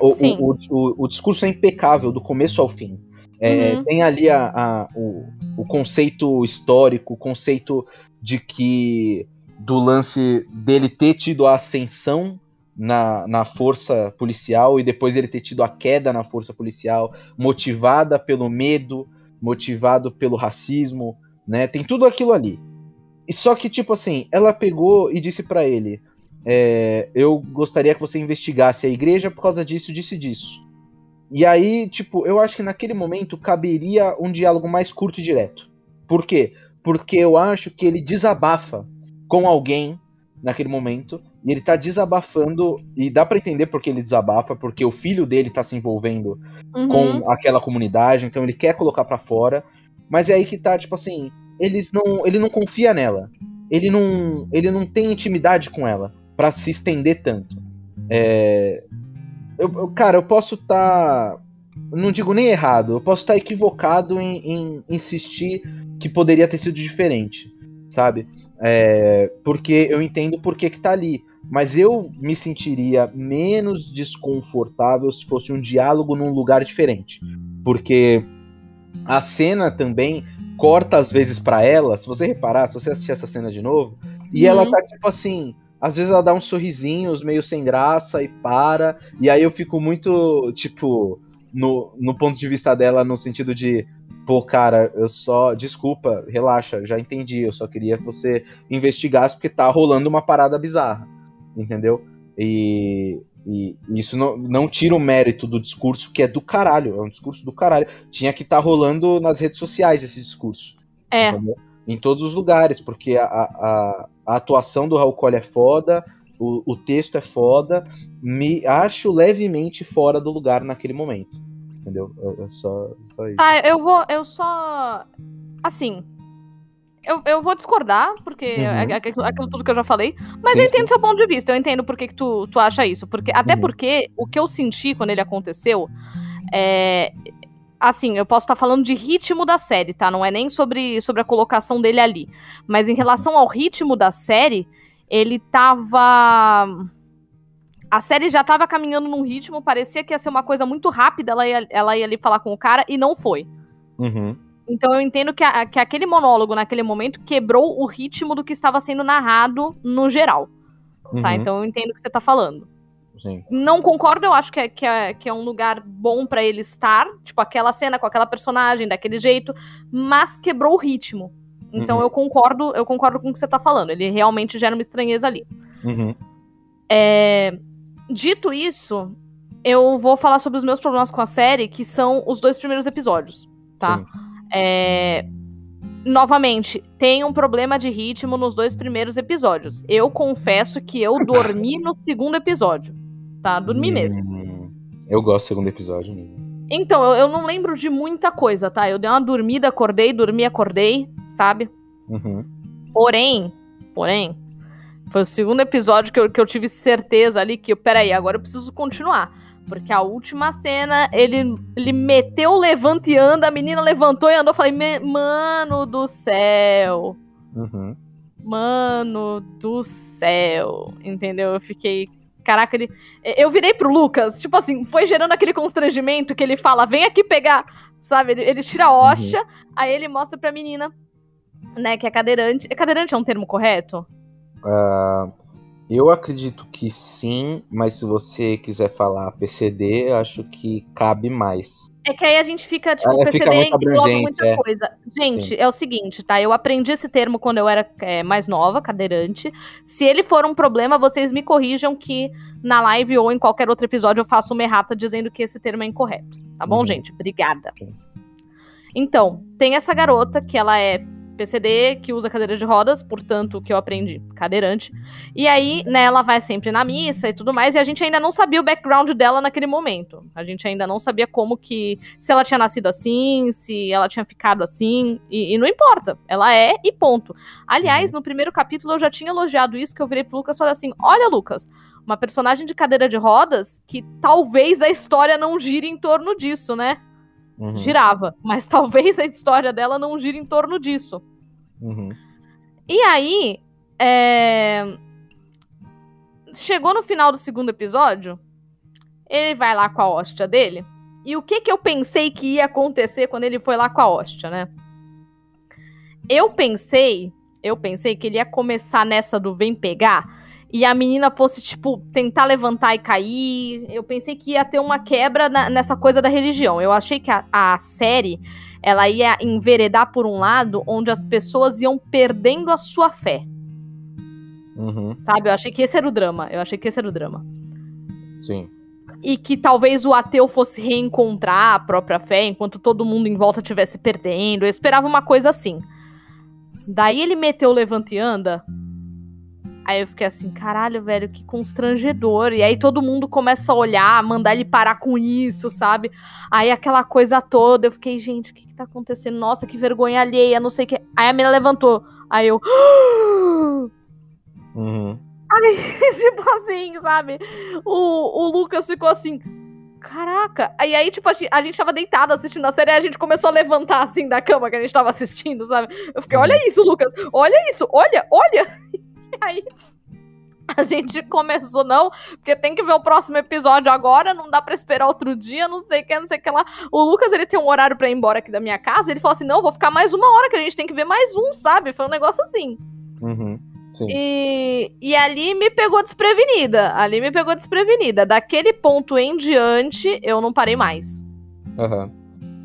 O, o, o, o, discurso é impecável do começo ao fim. É, uhum. Tem ali a, a, o, o conceito histórico, o conceito de que do lance dele ter tido a ascensão na, na força policial e depois ele ter tido a queda na força policial, motivada pelo medo, motivado pelo racismo, né? Tem tudo aquilo ali. E só que, tipo assim, ela pegou e disse para ele: é, Eu gostaria que você investigasse a igreja por causa disso, disso disso. E aí, tipo, eu acho que naquele momento caberia um diálogo mais curto e direto. Por quê? Porque eu acho que ele desabafa com alguém naquele momento e ele tá desabafando, e dá para entender porque ele desabafa, porque o filho dele tá se envolvendo uhum. com aquela comunidade, então ele quer colocar para fora. Mas é aí que tá, tipo assim, eles não, ele não confia nela. Ele não, ele não tem intimidade com ela para se estender tanto. É, eu, eu, cara, eu posso estar. Tá, não digo nem errado, eu posso estar tá equivocado em, em, insistir que poderia ter sido diferente, sabe? É, porque eu entendo por que, que tá ali. Mas eu me sentiria menos desconfortável se fosse um diálogo num lugar diferente. Porque a cena também corta às vezes pra ela, se você reparar, se você assistir essa cena de novo, e Uhum. ela tá tipo assim, às vezes ela dá uns sorrisinhos meio sem graça e para, e aí eu fico muito, tipo, no, no ponto de vista dela, no sentido de, pô, cara, eu só, desculpa, relaxa, já entendi, eu só queria que você investigasse porque tá rolando uma parada bizarra, entendeu? E, e isso não, não tira o mérito do discurso, que é do caralho, é um discurso do caralho. Tinha que estar rolando nas redes sociais esse discurso. É. entendeu? Em todos os lugares, porque a, a, a atuação do Raul Cole é foda, o, o texto é foda, me acho levemente fora do lugar naquele momento. Entendeu? É, é só, só isso. Tá, eu vou. Eu só. Assim. Eu, eu vou discordar, porque Uhum. é aquilo, aquilo tudo que eu já falei. Mas Sim, eu entendo sim. seu ponto de vista. Eu entendo por que, que tu, tu acha isso. Porque, até Uhum. porque o que eu senti quando ele aconteceu é. Assim, eu posso estar falando de ritmo da série, tá? Não é nem sobre, sobre a colocação dele ali. Mas em relação ao ritmo da série, ele tava. A série já tava caminhando num ritmo, parecia que ia ser uma coisa muito rápida, ela ia, ela ia ali falar com o cara, e não foi. Uhum. Então eu entendo que, a- que aquele monólogo naquele momento quebrou o ritmo do que estava sendo narrado no geral, tá? Uhum. Então eu entendo o que você tá falando. Sim. Não concordo, eu acho que é, que é, que é um lugar bom pra ele estar, tipo aquela cena com aquela personagem daquele jeito, mas quebrou o ritmo. Então Uhum. eu concordo, eu concordo com o que você tá falando. Ele realmente gera uma estranheza ali. Uhum. É, Dito isso, eu vou falar sobre os meus problemas com a série, que são os dois primeiros episódios, tá? Sim. É, Novamente, tem um problema de ritmo nos dois primeiros episódios. Eu confesso que eu dormi no segundo episódio. Tá? Dormi mesmo. Hum, Eu gosto do segundo episódio. Então, eu, eu não lembro de muita coisa, tá? Eu dei uma dormida, acordei, dormi, acordei, sabe? Uhum. Porém, porém, foi o segundo episódio que eu, que eu tive certeza ali que, peraí, agora eu preciso continuar. Porque a última cena, ele, ele meteu o levanta e anda, a menina levantou e andou. Falei, "Me- mano do céu, Uhum. mano do céu. Entendeu? Eu fiquei. Caraca, ele. Eu virei pro Lucas, tipo assim, foi gerando aquele constrangimento que ele fala, vem aqui pegar. Sabe? Ele, ele tira a hóstia, aí ele mostra pra menina, né, que é cadeirante. É cadeirante é um termo correto? Ah, eu acredito que sim, mas se você quiser falar PCD, acho que cabe mais. É que aí a gente fica, tipo, É, fica PCD muito engloba muita é. coisa. Gente, é o seguinte, tá? Eu aprendi esse termo quando eu era é, mais nova, cadeirante. Se ele for um problema, vocês me corrijam que na live ou em qualquer outro episódio eu faço uma errata dizendo que esse termo é incorreto. Tá bom, Uhum. gente? Obrigada. Sim. Então, tem essa garota que ela é PCD, que usa cadeira de rodas, portanto, que eu aprendi, cadeirante. E aí, né, ela vai sempre na missa e tudo mais, e a gente ainda não sabia o background dela naquele momento. A gente ainda não sabia como que. Se ela tinha nascido assim, se ela tinha ficado assim, e, e não importa. Ela é e ponto. Aliás, no primeiro capítulo eu já tinha elogiado isso, que eu virei pro Lucas e falei assim: olha, Lucas, uma personagem de cadeira de rodas que talvez a história não gire em torno disso, né? Uhum. Girava, mas talvez a história dela não gire em torno disso. Uhum. E aí, é, chegou no final do segundo episódio, ele vai lá com a hóstia dele. E o que que eu pensei que ia acontecer quando ele foi lá com a hóstia, né? Eu pensei, eu pensei que ele ia começar nessa do vem pegar e a menina fosse, tipo, tentar levantar e cair. Eu pensei que ia ter uma quebra na- nessa coisa da religião. Eu achei que a, a série ela ia enveredar por um lado onde as pessoas iam perdendo a sua fé, Uhum. sabe? Eu achei que esse era o drama. Eu achei que esse era o drama. Sim. E que talvez o ateu fosse reencontrar a própria fé enquanto todo mundo em volta estivesse perdendo. Eu esperava uma coisa assim. Daí ele meteu o levanta e anda. Aí eu fiquei assim, caralho, velho, que constrangedor. E aí todo mundo começa a olhar, mandar ele parar com isso, sabe? Aí aquela coisa toda, eu fiquei, gente, o que que tá acontecendo? Nossa, que vergonha alheia, não sei o que. Aí a menina levantou. Aí eu. Uhum. tipo assim, sabe? O, o Lucas ficou assim. Caraca! Aí, aí, tipo, a gente, a gente tava deitado assistindo a série e a gente começou a levantar assim da cama que a gente tava assistindo, sabe? Eu fiquei, olha isso, Lucas! Olha isso! Olha, olha! E aí. A gente começou, não, porque tem que ver o próximo episódio agora, não dá pra esperar outro dia, não sei o que, não sei o que lá. O Lucas, ele tem um horário pra ir embora aqui da minha casa, ele falou assim, não, vou ficar mais uma hora, que a gente tem que ver mais um, sabe? Foi um negócio assim. Uhum. Sim. E, e ali me pegou desprevenida, ali me pegou desprevenida. Daquele ponto em diante, eu não parei mais. Aham.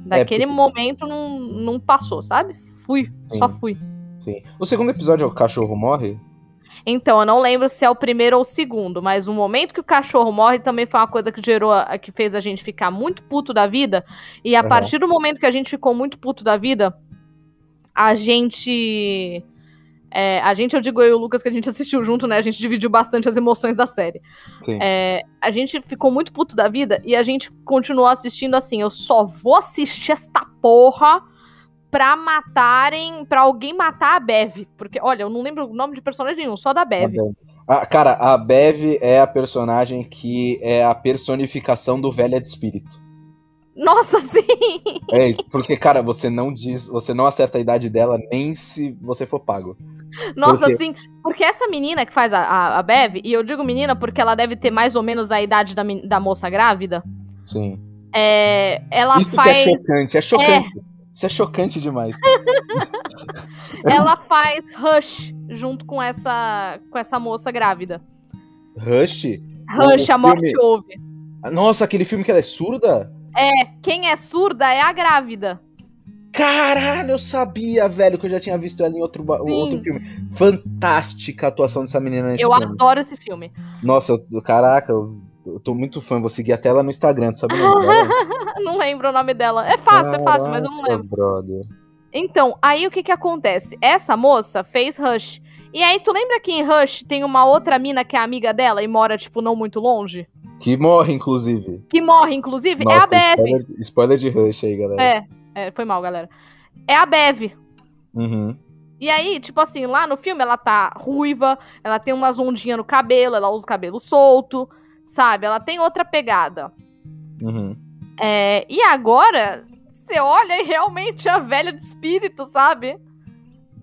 Daquele É, porque- momento, não, não passou, sabe? Fui, só Sim. fui. Sim. O segundo episódio é o cachorro morre? Então, eu não lembro se é o primeiro ou o segundo, mas o momento que o cachorro morre também foi uma coisa que gerou, a- que fez a gente ficar muito puto da vida. E a Aham. partir do momento que a gente ficou muito puto da vida, a gente. é, a gente, eu digo eu e o Lucas que a gente assistiu junto, né? A gente dividiu bastante as emoções da série. Sim. É, a gente ficou muito puto da vida e a gente continuou assistindo assim. Eu só vou assistir esta porra pra matarem. pra alguém matar a Bev. Porque, olha, eu não lembro o nome de personagem nenhum, só da Bev. Bev. Ah, cara, a Bev é a personagem que é a personificação do velha de espírito. Nossa, sim! É isso, porque, cara, você não diz, você não acerta a idade dela nem se você for pago. Nossa, quê? sim. Porque essa menina que faz a, a, a Bev, e eu digo menina porque ela deve ter mais ou menos a idade da, da moça grávida, Sim. é, ela Isso faz. que é chocante, é chocante. Isso é chocante demais. ela faz Rush junto com essa, com essa moça grávida. Rush? Rush, O a morte filme- ouve. Nossa, aquele filme que ela é surda? É, quem é surda é a grávida. Caralho, eu sabia, velho, que eu já tinha visto ela em outro, Sim. outro filme. Fantástica a atuação dessa menina nesse Eu filme. adoro esse filme. Nossa, caraca, eu, eu tô muito fã. Vou seguir até ela no Instagram, tu sabe o nome dela? não lembro o nome dela. É fácil, é fácil, mas eu não Caraca, lembro. brother. Então, aí o que que acontece? Essa moça fez Rush. E aí, tu lembra que em Rush tem uma outra mina que é amiga dela e mora, tipo, não muito longe? Que morre, inclusive. Que morre, inclusive? é a Nossa, Bev. Spoiler, spoiler de Rush aí, galera. É, é, foi mal, galera. É a Bev. Uhum. E aí, tipo assim, lá no filme ela tá ruiva, ela tem umas ondinhas no cabelo, ela usa o cabelo solto, sabe? Ela tem outra pegada. Uhum. É, e agora, você olha e realmente é a velha de espírito, sabe?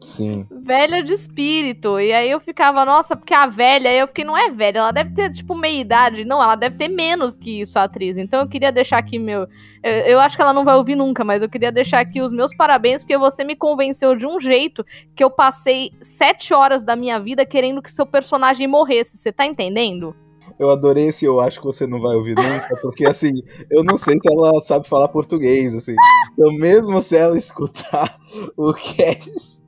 Sim. Velha de espírito. E aí eu ficava, nossa, porque a velha, aí eu fiquei, não é velha, ela deve ter, tipo, meia idade. Não, ela deve ter menos que isso, a atriz. Então eu queria deixar aqui meu. Eu, eu acho que ela não vai ouvir nunca, mas eu queria deixar aqui os meus parabéns, porque você me convenceu de um jeito que eu passei sete horas da minha vida querendo que seu personagem morresse. Você tá entendendo? Eu adorei esse eu acho que você não vai ouvir nunca, porque assim, eu não sei se ela sabe falar português, assim. Então, mesmo se ela escutar o cast.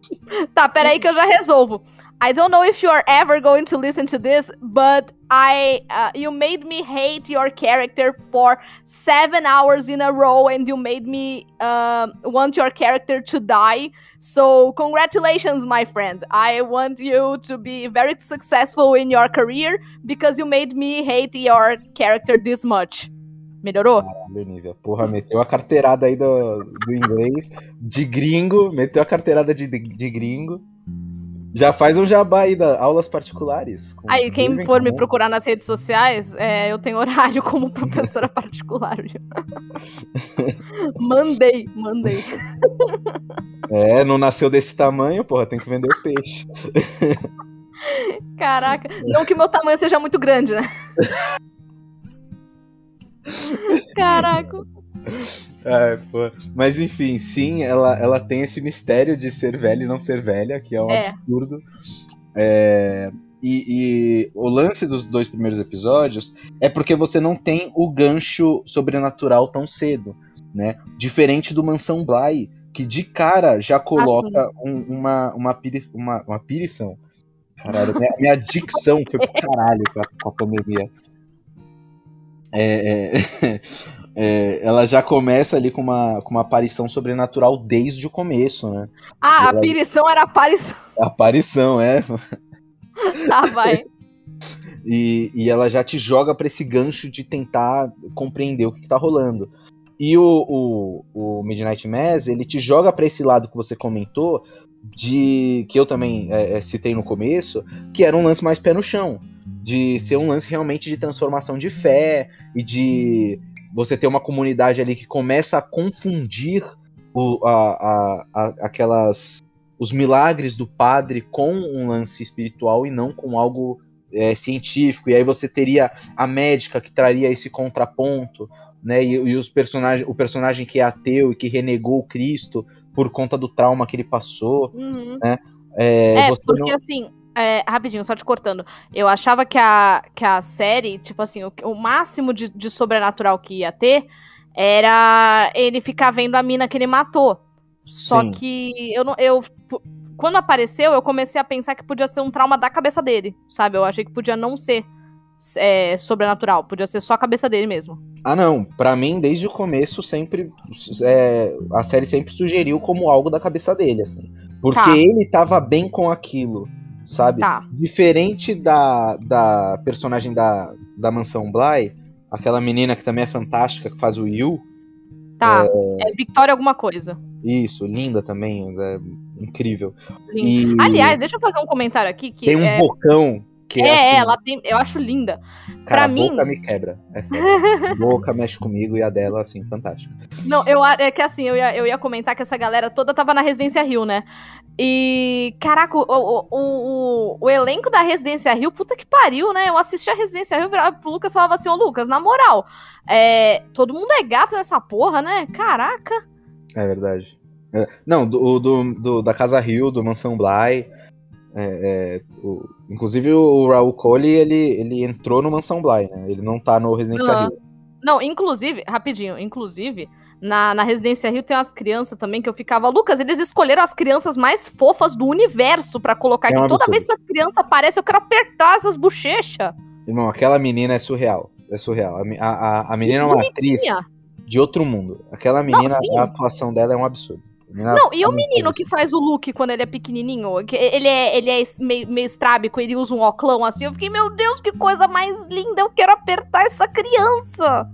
Tá, peraí que eu já resolvo. I don't know if you're ever going to listen to this, but I uh, you made me hate your character for seven hours in a row, and you made me uh, want your character to die. So congratulations, my friend. I want you to be very successful in your career because you made me hate your character this much. Melhorou? Caralho, Nívia, porra, meteu a carteirada aí do, do inglês, de gringo, meteu a carteirada de, de gringo. Já faz um jabá aí da aulas particulares. Aí, quem for me procurar nas redes sociais, é, eu tenho horário como professora particular. mandei, mandei. É, não nasceu desse tamanho, porra, tem que vender o peixe. Caraca. Não que meu tamanho seja muito grande, né? Caraca. Mas enfim, sim, ela, ela tem esse mistério de ser velha e não ser velha, que é um É. absurdo. É, e, e o lance dos dois primeiros episódios é porque você não tem o gancho sobrenatural tão cedo, né? Diferente do Mansão Bly, que de cara já coloca um- uma, uma, piri, uma, uma pirição. Caralho, minha, minha dicção foi pro caralho com a, com a pandemia. É, é, é, ela já começa ali com uma, com uma aparição sobrenatural desde o começo, né? Ah, a Verdade. pirição era aparição. Aparição, é. Tá, vai. E, e ela já te joga pra esse gancho de tentar compreender o que, que tá rolando. E o, o, o Midnight Mass, ele te joga pra esse lado que você comentou, de que eu também é, é, citei no começo, que era um lance mais pé no chão. De ser um lance realmente de transformação de fé e de você ter uma comunidade ali que começa a confundir o, a, a, a- aquelas os milagres do padre com um lance espiritual e não com algo é, científico, e aí você teria a médica que traria esse contraponto, né? E, e os personagens, o personagem que é ateu e que renegou o Cristo por conta do trauma que ele passou, Uhum. né? É, É, porque não- assim, é, rapidinho, só te cortando. Eu achava que a, que a série, tipo assim, o, o máximo de, de sobrenatural que ia ter era ele ficar vendo a mina que ele matou. Só Sim. que eu não. Eu, quando apareceu, eu comecei a pensar que podia ser um trauma da cabeça dele, sabe? Eu achei que podia não ser é, sobrenatural, podia ser só a cabeça dele mesmo. Ah, não. Pra mim, desde o começo, sempre. é, a série sempre sugeriu como algo da cabeça dele, assim. Porque Tá. ele tava bem com aquilo, sabe? Tá. Diferente da, da personagem da, da Mansão Bly, aquela menina que também é fantástica, que faz o Yu. Tá. É, Victoria alguma coisa. Isso, linda também, é incrível. E Aliás, deixa eu fazer um comentário aqui que tem um é, bocão que é, é, assim, ela tem, eu acho linda. cara, pra mim- boca me quebra. É foda. boca mexe comigo e a dela, assim, fantástica. Não, eu é que assim, eu ia, eu ia comentar que essa galera toda tava na Residência Rio, né? E, caraca, o, o, o, o- o elenco da Residência Rio, puta que pariu, né? Eu assisti a Residência Rio, pro Lucas falava assim, ô Lucas, na moral, é, todo mundo é gato nessa porra, né? Caraca. É verdade. É, não, do, o do, do- da Casa Rio, do Mansão Bly. É, é, o- inclusive o Raul Cole, ele, ele entrou no Mansão Bly, né? Ele não tá no Residência Aham. Rio. Não, inclusive, rapidinho, inclusive, na, na Residência Rio tem umas crianças também que eu ficava, Lucas, eles escolheram as crianças mais fofas do universo pra colocar É aqui. Toda absurdo. vez que essas crianças aparecem, eu quero apertar essas bochechas. Irmão, aquela menina é surreal. É surreal. A, a, a, menina é uma atriz de outro mundo. Aquela menina, sim. a atuação dela é um absurdo. Não, e o menino que faz o Luke quando ele é pequenininho? que Ele é, ele é meio, meio estrábico, ele usa um oclão assim. Eu fiquei, meu Deus, que coisa mais linda, eu quero apertar essa criança.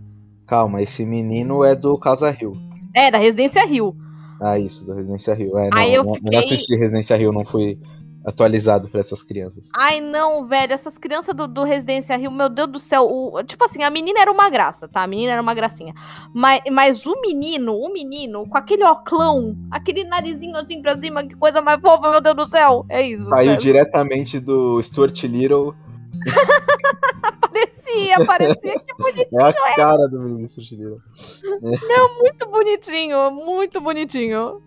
Calma, esse menino é do Casa Rio. É, da Residência Rio. Ah, isso, do Residência Rio. É, não, Aí eu não, fiquei- não assisti Residência Rio, não fui atualizado pra essas crianças. Ai, não, velho, essas crianças do, do Residência Rio, meu Deus do céu. o- tipo assim, a menina era uma graça, tá? A menina era uma gracinha. Mas, mas o menino, o menino, com aquele oclão, aquele narizinho assim pra cima, que coisa mais fofa, meu Deus do céu. É isso. Saiu velho. diretamente do Stuart Little. Parecia, parecia que bonitinho. É a cara do menino Stuart Little. Muito bonitinho, muito bonitinho.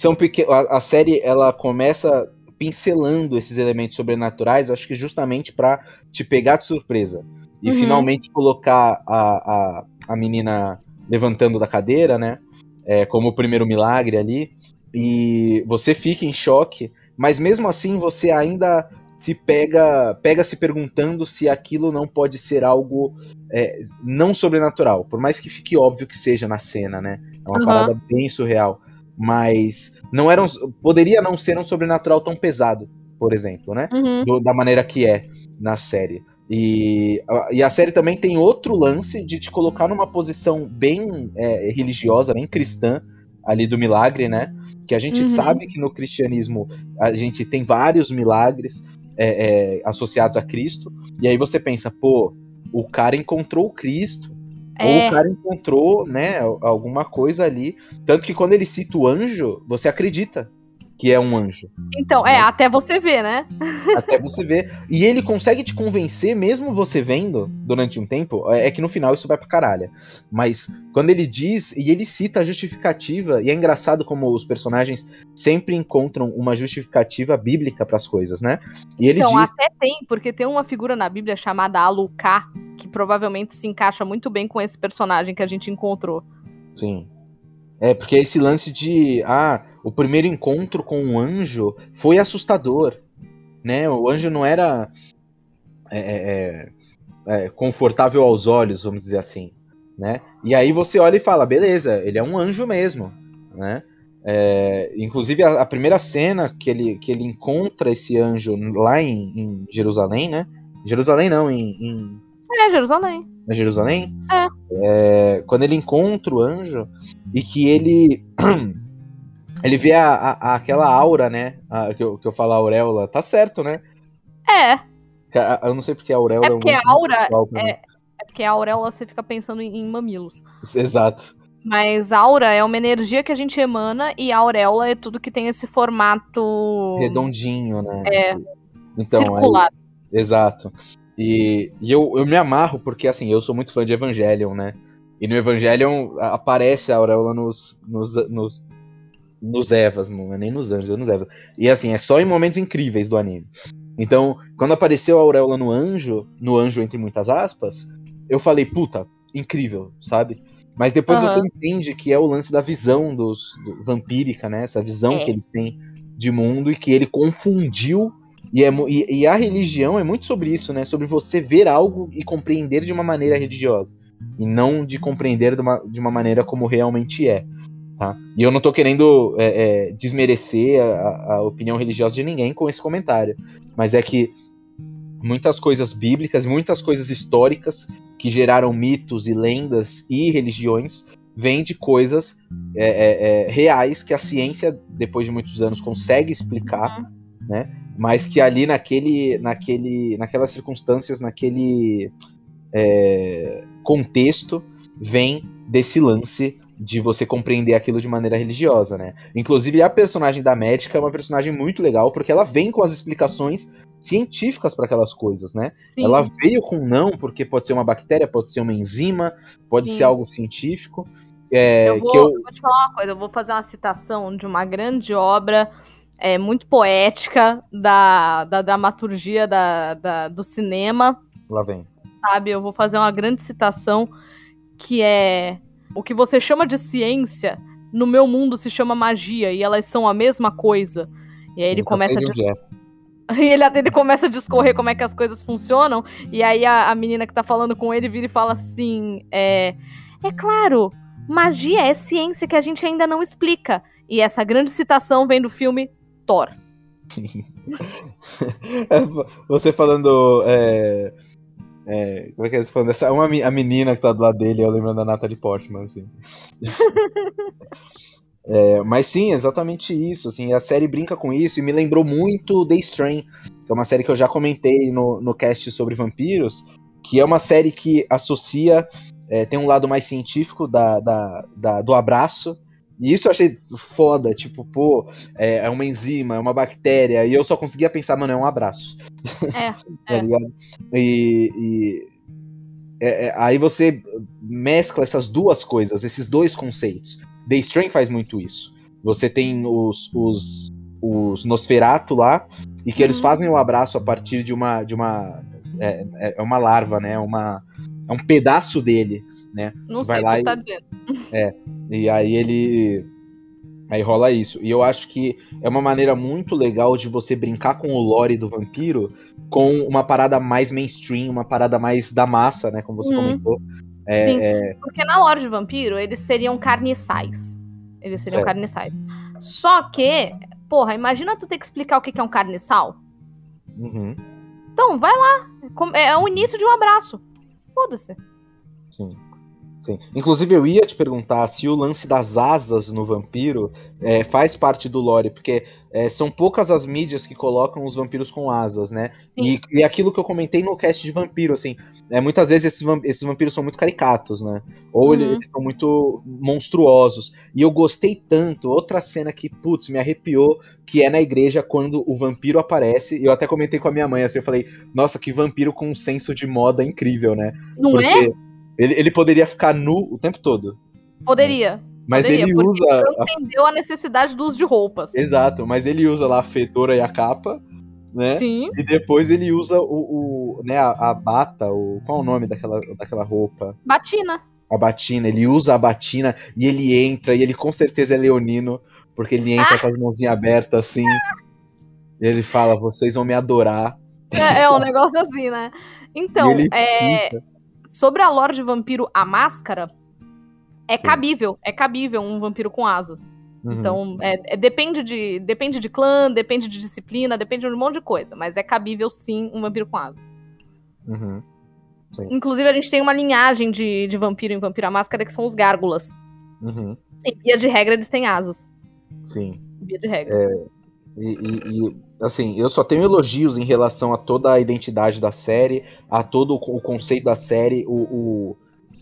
São pequen... a, a série ela começa pincelando esses elementos sobrenaturais, acho que justamente pra te pegar de surpresa. E Uhum. finalmente colocar a, a, a menina levantando da cadeira, né? É, como o primeiro milagre ali. E você fica em choque, mas mesmo assim você ainda se pega, pega se perguntando se aquilo não pode ser algo é, não sobrenatural. Por mais que fique óbvio que seja na cena, né? É uma Uhum. parada bem surreal. Mas não era um, poderia não ser um sobrenatural tão pesado, por exemplo, né? Uhum. do- da maneira que é na série. E a, e a série também tem outro lance de te colocar numa posição bem é, religiosa, bem cristã, ali do milagre, né? Que a gente Uhum. sabe que no cristianismo a gente tem vários milagres é, é, associados a Cristo, e aí você pensa, pô, o cara encontrou o Cristo, ou É, o cara encontrou, né, alguma coisa ali. Tanto que quando ele cita o anjo, você acredita que é um anjo. então, é, até você ver, né? Até você ver. E ele consegue te convencer, mesmo você vendo durante um tempo. É é que no final isso vai pra caralho. Mas quando ele diz, e ele cita a justificativa, e é engraçado como os personagens sempre encontram uma justificativa bíblica pras coisas, né? E ele Então, diz. até tem, porque tem uma figura na Bíblia chamada Alucard, que provavelmente se encaixa muito bem com esse personagem que a gente encontrou. Sim. É, porque esse lance de. Ah, o primeiro encontro com o anjo foi assustador. Né? O anjo não era. é, é, é, confortável aos olhos, vamos dizer assim. Né? E aí você olha e fala, beleza, ele é um anjo mesmo. Né? É, inclusive, a, a primeira cena que ele, que ele encontra esse anjo lá em, em Jerusalém, né? Jerusalém não, em- em É, Jerusalém. na Jerusalém. É. É, quando ele encontra o anjo e que ele ele vê a, a- aquela aura, né? a- que, eu, que eu falo a auréola, tá certo, né? É, Eu não sei porque a auréola É um porque lance a muito aura pessoal mim. é porque a auréola você fica pensando em, em mamilos. Exato. Mas aura é uma energia que a gente emana e a auréola é tudo que tem esse formato Redondinho, né? É. Esse- Então, circular. Exato. E, e eu, eu me amarro porque, assim, eu sou muito fã de Evangelion, né? E no Evangelion aparece a Auréola nos, nos, nos, nos Evas, não é nem nos Anjos, é nos Evas. E assim, é só em momentos incríveis do anime. Então, quando apareceu a Auréola no Anjo, no Anjo entre muitas aspas, eu falei, puta, incrível, sabe? Mas depois uhum. você entende que é o lance da visão dos do, vampírica, né? Essa visão é. que eles têm de mundo e que ele confundiu. E, é, e, e, a religião é muito sobre isso, né? Sobre você ver algo e compreender de uma maneira religiosa. E não de compreender de uma, de uma maneira como realmente é. Tá? E eu não tô querendo é, é, desmerecer a, a opinião religiosa de ninguém com esse comentário. Mas é que muitas coisas bíblicas, muitas coisas históricas que geraram mitos e lendas e religiões vêm de coisas é, é, é, reais que a ciência, depois de muitos anos, consegue explicar, uhum. né? Mas que ali naquele, naquele, naquelas circunstâncias, naquele é, contexto, vem desse lance de você compreender aquilo de maneira religiosa, né? Inclusive a personagem da médica é uma personagem muito legal porque ela vem com as explicações científicas para aquelas coisas, né? Sim. Ela veio com não porque pode ser uma bactéria, pode ser uma enzima, pode Sim. ser algo científico. É, eu, vou, eu... eu vou te falar uma coisa, eu vou fazer uma citação de uma grande obra é, muito poética da, da dramaturgia da, da, do cinema. Lá vem. Sabe, eu vou fazer uma grande citação que é o que você chama de ciência, no meu mundo se chama magia, e elas são a mesma coisa. E aí Sim, ele começa a. Dis... E ele, ele começa a discorrer como é que as coisas funcionam, e aí a, a menina que tá falando com ele vira e fala assim: é, é claro, magia é ciência que a gente ainda não explica. E essa grande citação vem do filme Thor. Você falando. É é, como é que é falando? Essa, uma, a menina que tá do lado dele, eu lembro da Natalie Portman, assim. é, mas sim, exatamente isso, assim, a série brinca com isso e me lembrou muito The Strain, que é uma série que eu já comentei no, no cast sobre vampiros, que é uma série que associa, é, tem um lado mais científico da, da, da do abraço, e isso eu achei foda, tipo, pô, é, é, uma enzima, é uma bactéria, e eu só conseguia pensar, mano, é um abraço. É. tá é. ligado? E. e é, é, aí você mescla essas duas coisas, esses dois conceitos. The Strain faz muito isso. Você tem os, os, os Nosferatu lá, e que eles uhum. fazem o abraço a partir de uma. De uma é, é, é uma larva, né? Uma, é um pedaço dele né? Não Vai sei o que e... tá dizendo. É, e aí ele. Aí rola isso. E eu acho que é uma maneira muito legal de você brincar com o lore do vampiro com uma parada mais mainstream, uma parada mais da massa, né? Como você uhum. comentou. É, Sim, é... porque na lore de vampiro, eles seriam carniçais. Eles seriam certo. carniçais. Só que, porra, imagina tu ter que explicar o que é um carniçal. Uhum. Então, vai lá. É o início de um abraço. Foda-se. Sim. Sim. Inclusive, eu ia te perguntar se o lance das asas no vampiro é, faz parte do lore, porque é, são poucas as mídias que colocam os vampiros com asas, né? E, e, aquilo que eu comentei no cast de vampiro, assim, é, muitas vezes esses, esses vampiros são muito caricatos, né? Ou uhum. eles são muito monstruosos. E eu gostei tanto, outra cena que, putz, me arrepiou, que é na igreja quando o vampiro aparece. E eu até comentei com a minha mãe, assim, eu falei, nossa, que vampiro com um senso de moda incrível, né? Não porque... é? Ele, ele poderia ficar nu o tempo todo. Poderia. Mas poderia, ele usa. entendeu a necessidade do uso de roupas. Exato, mas ele usa lá a fedora e a capa, né? Sim. E depois ele usa o, o né, a, a, bata, o, qual é o nome daquela, daquela roupa? Batina. A batina, ele usa a batina e ele entra, e ele com certeza é leonino, porque ele entra ah. com as mãozinhas abertas assim. E ele fala: vocês vão me adorar. É, é um negócio assim, né? Então, é, Sobre a lore de vampiro A Máscara, é Sim. cabível. É cabível um vampiro com asas. Uhum. Então, é, é, depende, de, depende de clã, depende de disciplina, depende de um monte de coisa. Mas é cabível, sim, um vampiro com asas. Uhum. Inclusive, a gente tem uma linhagem de, de vampiro em Vampiro à Máscara que são os gárgulas. Uhum. E via de regra, eles têm asas. Sim. Via de regra. É, e, e, e, assim, eu só tenho elogios em relação a toda a identidade da série, a todo o conceito da série, o, o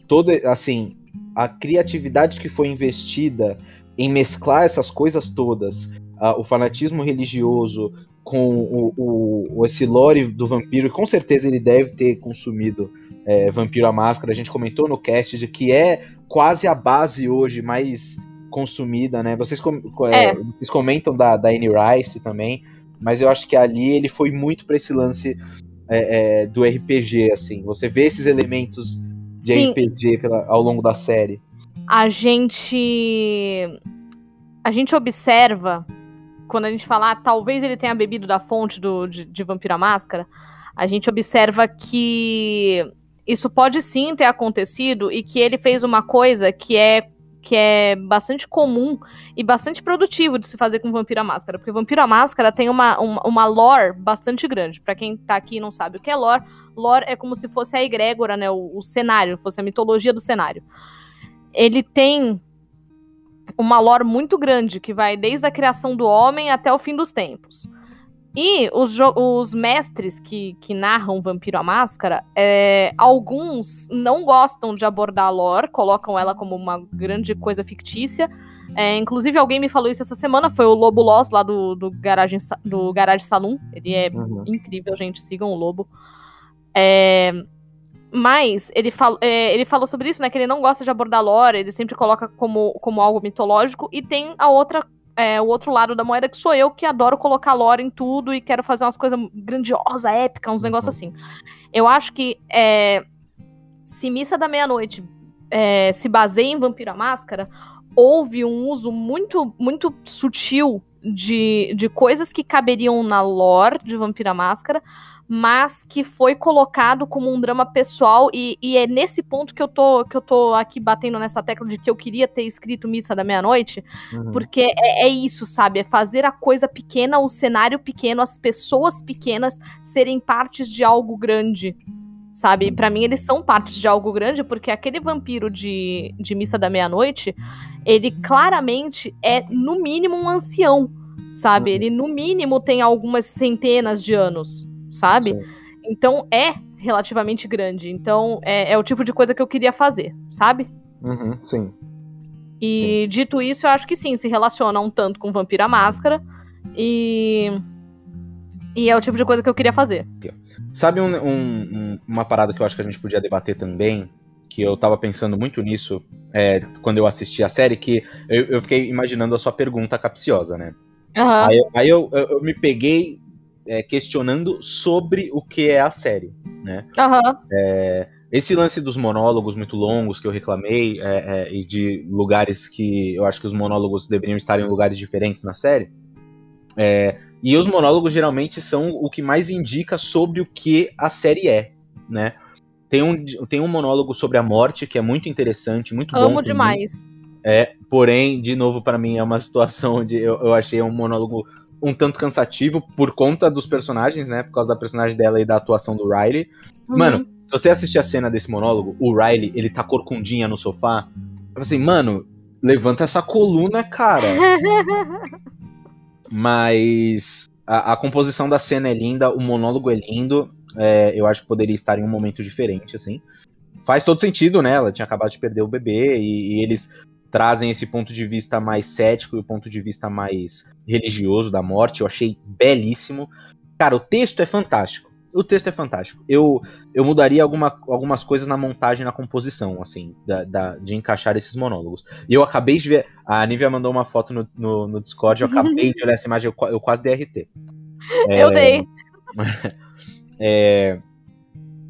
todo, assim, a criatividade que foi investida em mesclar essas coisas todas, o fanatismo religioso com o, o, esse lore do vampiro, com certeza ele deve ter consumido é, Vampiro a Máscara. A gente comentou no cast de que é quase a base hoje mais consumida, né? Vocês, com, é. É, vocês comentam da, da Annie Rice também, mas eu acho que ali ele foi muito para esse lance é, é, do RPG, assim. Você vê esses elementos de Sim. RPG pela, ao longo da série. A gente. A gente observa quando a gente fala, ah, talvez ele tenha bebido da fonte do, de, de Vampira Máscara, a gente observa que isso pode sim ter acontecido e que ele fez uma coisa que é que é bastante comum e bastante produtivo de se fazer com Vampira Máscara, porque Vampira Máscara tem uma, uma, uma lore bastante grande. Para quem tá aqui e não sabe o que é lore, lore é como se fosse a egrégora, né, o, o cenário, fosse a mitologia do cenário. Ele tem uma lore muito grande que vai desde a criação do homem até o fim dos tempos. E os, os mestres que, que narram Vampiro à Máscara, é, alguns não gostam de abordar a lore, colocam ela como uma grande coisa fictícia. É, inclusive, alguém me falou isso essa semana, foi o Lobo Loss, lá do, do, Garage, do Garage Saloon. Ele é uhum. incrível, gente, sigam o Lobo. É, mas ele, fal, é, ele falou sobre isso, né? Que ele não gosta de abordar lore, ele sempre coloca como, como algo mitológico. E tem a outra, é, o outro lado da moeda, que sou eu, que adoro colocar lore em tudo e quero fazer umas coisas grandiosas, épicas, uns negócios assim. Eu acho que é, se Missa da Meia-Noite é, se baseia em Vampiro à Máscara, houve um uso muito, muito sutil de, de coisas que caberiam na lore de Vampiro à Máscara mas que foi colocado como um drama pessoal e, e, é nesse ponto que eu tô que eu tô aqui batendo nessa tecla de que eu queria ter escrito Missa da Meia-Noite, uhum. porque é, é, isso, sabe? É fazer a coisa pequena, o cenário pequeno, as pessoas pequenas serem partes de algo grande. Sabe? para mim, eles são partes de algo grande, porque aquele vampiro de, de Missa da Meia-Noite, ele claramente é, no mínimo, um ancião. Sabe? Uhum. Ele, no mínimo, tem algumas centenas de anos sabe? Sim. Então é relativamente grande. Então é, é, o tipo de coisa que eu queria fazer, sabe? Uhum, sim. E sim. dito isso, eu acho que sim, se relaciona um tanto com Vampira Máscara. E. E é o tipo de coisa que eu queria fazer. Sabe um, um, uma parada que eu acho que a gente podia debater também? Que eu tava pensando muito nisso é, quando eu assisti a série, que eu, eu, fiquei imaginando a sua pergunta capciosa, né? Uhum. Aí, aí eu, eu, eu, me peguei é, questionando sobre o que é a série, né? Uhum. É, esse lance dos monólogos muito longos que eu reclamei é, é, e de lugares que eu acho que os monólogos deveriam estar em lugares diferentes na série. É, e os monólogos geralmente são o que mais indica sobre o que a série é, né? Tem um, tem um monólogo sobre a morte que é muito interessante, muito Amo bom. Amo demais. É, porém, de novo, para mim é uma situação onde eu, eu achei um monólogo um tanto cansativo por conta dos personagens, né? Por causa da personagem dela e da atuação do Riley. Uhum. Mano, se você assistir a cena desse monólogo, o Riley, ele tá corcundinha no sofá. Eu assim, mano, levanta essa coluna, cara. Mas a, a, composição da cena é linda, o monólogo é lindo. É, eu acho que poderia estar em um momento diferente, assim. Faz todo sentido, né? Ela tinha acabado de perder o bebê e, e eles trazem esse ponto de vista mais cético e o ponto de vista mais religioso da morte. Eu achei belíssimo. Cara, o texto é fantástico. O texto é fantástico. Eu, eu mudaria alguma, algumas coisas na montagem, na composição, assim, da, da, de encaixar esses monólogos. E eu acabei de ver. A Nivea mandou uma foto no, no, no Discord, eu acabei de olhar essa imagem, eu, eu quase dei RT. É, eu dei. É,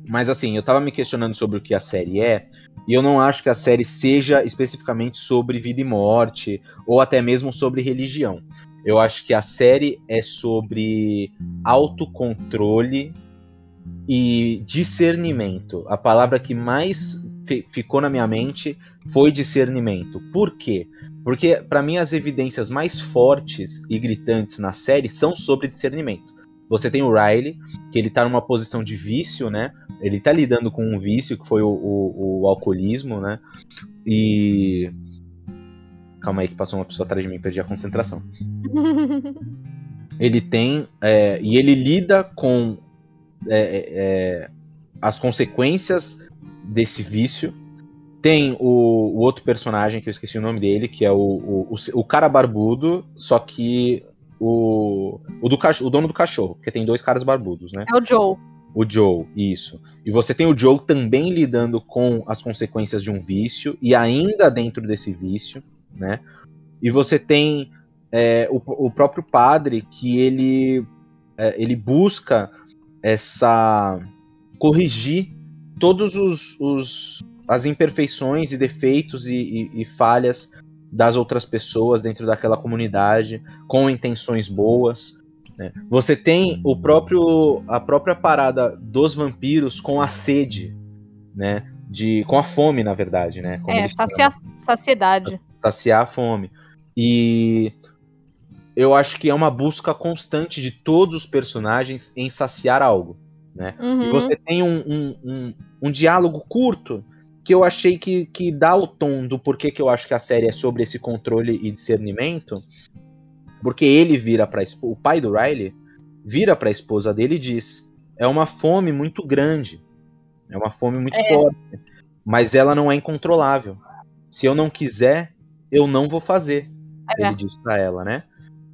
mas assim, eu tava me questionando sobre o que a série é, e eu não acho que a série seja especificamente sobre vida e morte, ou até mesmo sobre religião. Eu acho que a série é sobre autocontrole e discernimento. A palavra que mais ficou na minha mente foi discernimento. Por quê? Porque para mim as evidências mais fortes e gritantes na série são sobre discernimento. Você tem o Riley, que ele tá numa posição de vício, né? Ele tá lidando com um vício que foi o, o, o alcoolismo, né? E. Calma aí que passou uma pessoa atrás de mim, perdi a concentração. ele tem. É, e ele lida com é, é, é, as consequências desse vício. Tem o, o, outro personagem que eu esqueci o nome dele, que é o, o, o, o cara barbudo, só que o, o, do, o dono do cachorro, porque tem dois caras barbudos, né? É o Joe. O Joe, isso. E você tem o Joe também lidando com as consequências de um vício, e ainda dentro desse vício, né? E você tem é, o, o, próprio padre que ele, é, ele busca essa. corrigir todos os, os as imperfeições e defeitos e, e, e falhas das outras pessoas dentro daquela comunidade com intenções boas. Né? Você tem o próprio a própria parada dos vampiros com a sede, né? De, com a fome, na verdade, né? Como é, saciar, saciedade. Saciar a fome. E eu acho que é uma busca constante de todos os personagens em saciar algo. Né? Uhum. E você tem um, um, um, um diálogo curto que eu achei que, que dá o tom do porquê que eu acho que a série é sobre esse controle e discernimento. Porque ele vira para o pai do Riley vira para a esposa dele e diz: "É uma fome muito grande. É uma fome muito é. forte, mas ela não é incontrolável. Se eu não quiser, eu não vou fazer." É. Ele diz para ela, né?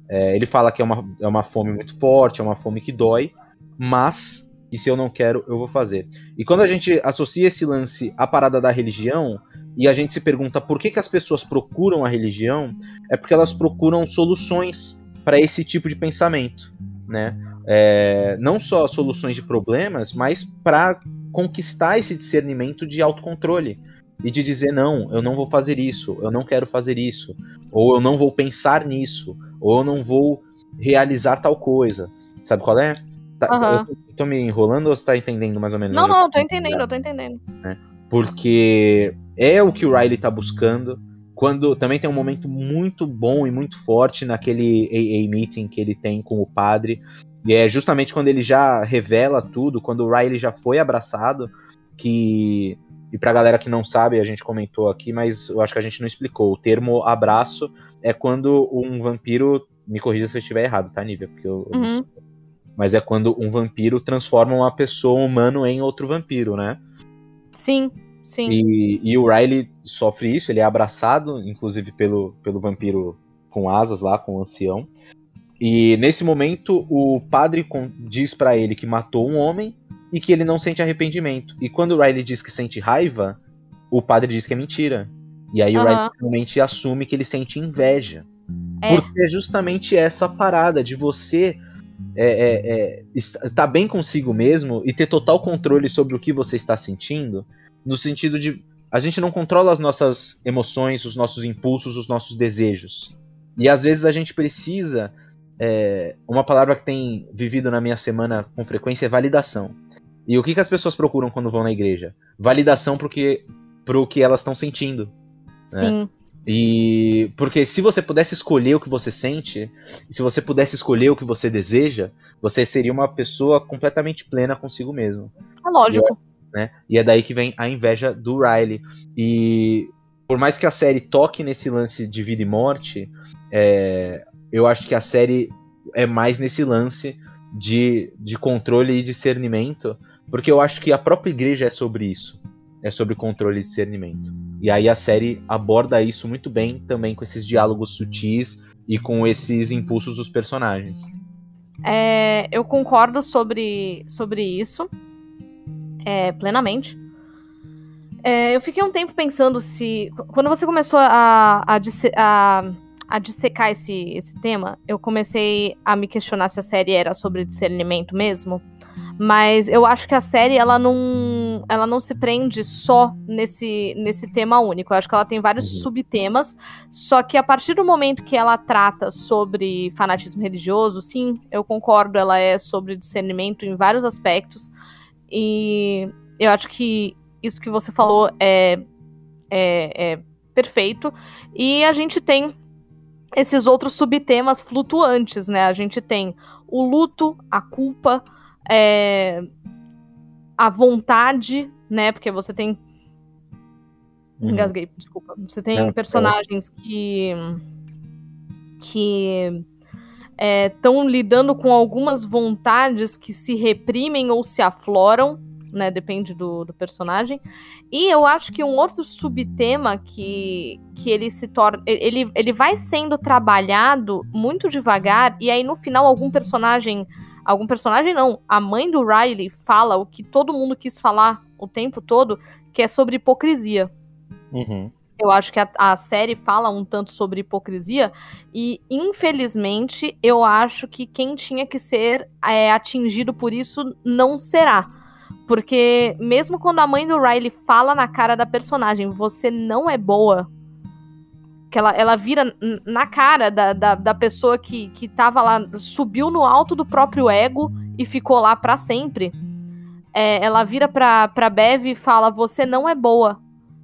É, ele fala que é uma, é uma fome muito forte, é uma fome que dói, mas e se eu não quero, eu vou fazer. E quando a gente associa esse lance à parada da religião, e a gente se pergunta por que, que as pessoas procuram a religião, é porque elas procuram soluções para esse tipo de pensamento, né? É, não só soluções de problemas, mas para conquistar esse discernimento de autocontrole e de dizer não, eu não vou fazer isso, eu não quero fazer isso, ou eu não vou pensar nisso, ou eu não vou realizar tal coisa. Sabe qual é? Tá, uhum. eu, tô me enrolando ou você tá entendendo mais ou menos? Não, não, eu tô entendendo, eu tô entendendo. Né? Porque é o que o Riley tá buscando. Quando também tem um momento muito bom e muito forte naquele AA meeting que ele tem com o padre. E é justamente quando ele já revela tudo, quando o Riley já foi abraçado, que. E pra galera que não sabe, a gente comentou aqui, mas eu acho que a gente não explicou. O termo abraço é quando um vampiro. Me corrija se eu estiver errado, tá, Nívia? Porque eu, uhum. eu mas é quando um vampiro transforma uma pessoa humano em outro vampiro, né? Sim, sim. E, e o Riley sofre isso, ele é abraçado, inclusive, pelo, pelo vampiro com asas lá, com o ancião. E nesse momento, o padre diz para ele que matou um homem e que ele não sente arrependimento. E quando o Riley diz que sente raiva, o padre diz que é mentira. E aí uhum. o Riley realmente assume que ele sente inveja. É. Porque é justamente essa parada de você é, é, é, estar bem consigo mesmo e ter total controle sobre o que você está sentindo, no sentido de a gente não controla as nossas emoções, os nossos impulsos, os nossos desejos. E às vezes a gente precisa. É, uma palavra que tem vivido na minha semana com frequência é validação. E o que, que as pessoas procuram quando vão na igreja? Validação pro que, que elas estão sentindo. Né? Sim. Né? E porque se você pudesse escolher o que você sente, se você pudesse escolher o que você deseja, você seria uma pessoa completamente plena consigo mesmo. É lógico. E é, né? e é daí que vem a inveja do Riley. E por mais que a série toque nesse lance de vida e morte, é, eu acho que a série é mais nesse lance de, de controle e discernimento, porque eu acho que a própria igreja é sobre isso é sobre controle e discernimento. E aí a série aborda isso muito bem também com esses diálogos sutis e com esses impulsos dos personagens. É, eu concordo sobre, sobre isso é, plenamente. É, eu fiquei um tempo pensando se. Quando você começou a, a, a, a dissecar esse, esse tema, eu comecei a me questionar se a série era sobre discernimento mesmo. Mas eu acho que a série ela não, ela não se prende só nesse, nesse tema único. Eu acho que ela tem vários uhum. subtemas. Só que a partir do momento que ela trata sobre fanatismo religioso, sim, eu concordo, ela é sobre discernimento em vários aspectos. E eu acho que isso que você falou é, é, é perfeito. E a gente tem esses outros subtemas flutuantes, né? A gente tem o luto, a culpa, é, a vontade, né? Porque você tem. Uhum. Engasguei, desculpa. Você tem Não, personagens que. que estão é, lidando com algumas vontades que se reprimem ou se afloram, né? Depende do, do personagem. E eu acho que um outro subtema que, que ele se torna. Ele, ele vai sendo trabalhado muito devagar, e aí no final algum personagem. Algum personagem não. A mãe do Riley fala o que todo mundo quis falar o tempo todo, que é sobre hipocrisia. Uhum. Eu acho que a, a, série fala um tanto sobre hipocrisia e, infelizmente, eu acho que quem tinha que ser é, atingido por isso não será. Porque mesmo quando a mãe do Riley fala na cara da personagem, você não é boa, que ela, ela vira na cara da, da, da pessoa que, que tava lá, subiu no alto do próprio ego e ficou lá para sempre. É, ela vira pra, pra Bev e fala: Você não é boa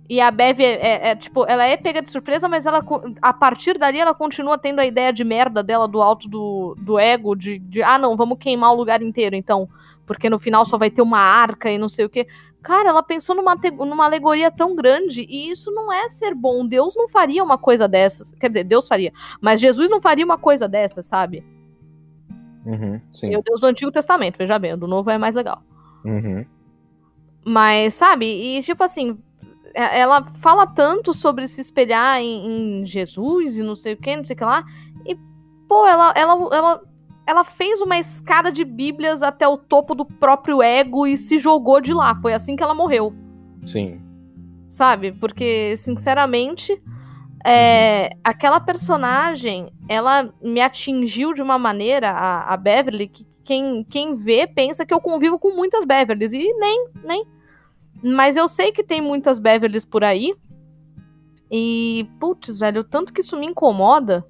e a Bev é, é, é, tipo, ela é pega de surpresa, mas ela a partir dali ela continua tendo a ideia de merda dela do alto do, do ego, de, de ah, não, vamos queimar o lugar inteiro, então, porque no final só vai ter uma arca e não sei o que. Cara, ela pensou numa, numa alegoria tão grande e isso não é ser bom. Deus não faria uma coisa dessas. Quer dizer, Deus faria, mas Jesus não faria uma coisa dessas, sabe? Uhum, sim. E o Deus do Antigo Testamento, veja bem, o do Novo é mais legal. Uhum. Mas, sabe, e tipo assim, é, ela fala tanto sobre se espelhar em, em, Jesus e não sei o que, não sei o que lá. E, pô, ela, ela, ela, ela fez uma escada de Bíblias até o topo do próprio ego e se jogou de lá. Foi assim que ela morreu. Sim. Sabe? Porque, sinceramente, é, uhum. aquela personagem, ela me atingiu de uma maneira, a, a Beverly, que quem, quem vê pensa que eu convivo com muitas Beverlys. E nem, nem. Mas eu sei que tem muitas Beverlys por aí. E, putz, velho, o tanto que isso me incomoda.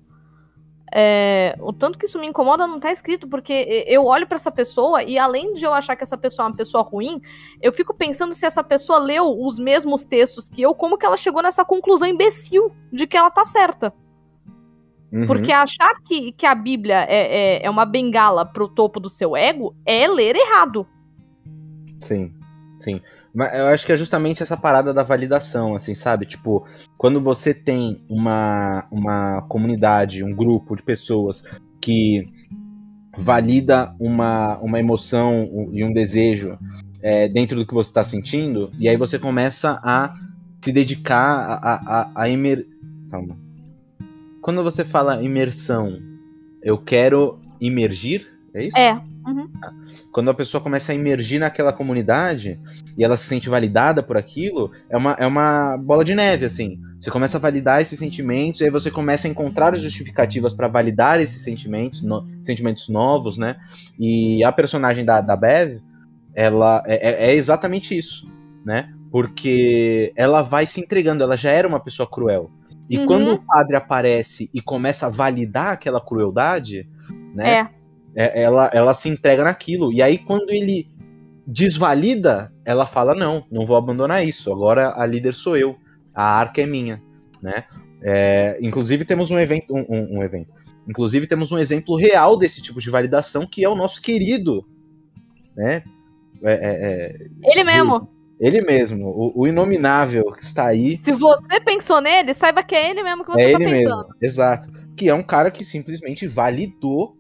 É, o tanto que isso me incomoda não tá escrito, porque eu olho para essa pessoa e além de eu achar que essa pessoa é uma pessoa ruim, eu fico pensando se essa pessoa leu os mesmos textos que eu, como que ela chegou nessa conclusão imbecil de que ela tá certa. Uhum. Porque achar que, que a Bíblia é, é, é uma bengala pro topo do seu ego é ler errado. Sim, sim. Eu acho que é justamente essa parada da validação, assim, sabe? Tipo, quando você tem uma, uma comunidade, um grupo de pessoas que valida uma, uma emoção e um desejo é, dentro do que você está sentindo, e aí você começa a se dedicar a, a, a imer... Calma. Quando você fala imersão, eu quero imergir, é isso? É. Uhum. Quando a pessoa começa a emergir naquela comunidade e ela se sente validada por aquilo, é uma, é uma bola de neve, assim. Você começa a validar esses sentimentos, e aí você começa a encontrar justificativas para validar esses sentimentos, no, sentimentos novos, né? E a personagem da, da Bev, ela é, é, é exatamente isso, né? Porque ela vai se entregando, ela já era uma pessoa cruel. E uhum. quando o padre aparece e começa a validar aquela crueldade, né? É é, ela, ela se entrega naquilo. E aí, quando ele desvalida, ela fala: Não, não vou abandonar isso. Agora a líder sou eu. A arca é minha. Né? É, inclusive, temos um evento. Um, um, um, evento. Inclusive, temos um exemplo real desse tipo de validação que é o nosso querido. Né? É, é, é ele mesmo. Ele mesmo, o, o, inominável que está aí. Se você pensou nele, saiba que é ele mesmo que você está pensando. Mesmo, exato. Que é um cara que simplesmente validou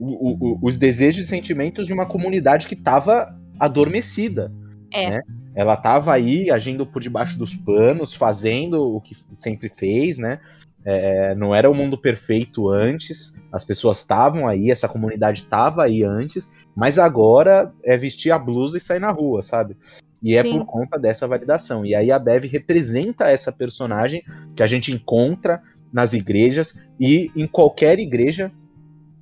o, o, os desejos e sentimentos de uma comunidade que estava adormecida. É. Né? Ela estava aí agindo por debaixo dos panos, fazendo o que sempre fez, né? É, não era o mundo perfeito antes, as pessoas estavam aí, essa comunidade estava aí antes, mas agora é vestir a blusa e sair na rua, sabe? E é Sim. por conta dessa validação. E aí a Bev representa essa personagem que a gente encontra nas igrejas e em qualquer igreja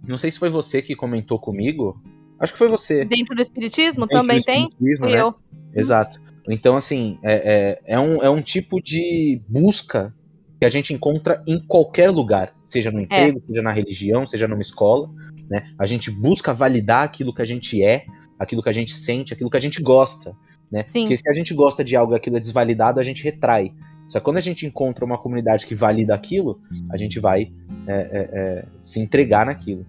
não sei se foi você que comentou comigo. Acho que foi você. Dentro do Espiritismo Dentro também do espiritismo, tem? Né? Eu. Exato. Então, assim, é, é, é, um, é um tipo de busca que a gente encontra em qualquer lugar, seja no emprego, é. seja na religião, seja numa escola. Né? A gente busca validar aquilo que a gente é, aquilo que a gente sente, aquilo que a gente gosta. Né? Sim. Porque se a gente gosta de algo e aquilo é desvalidado, a gente retrai. Só que quando a gente encontra uma comunidade que valida aquilo, a gente vai é, é, é, se entregar naquilo.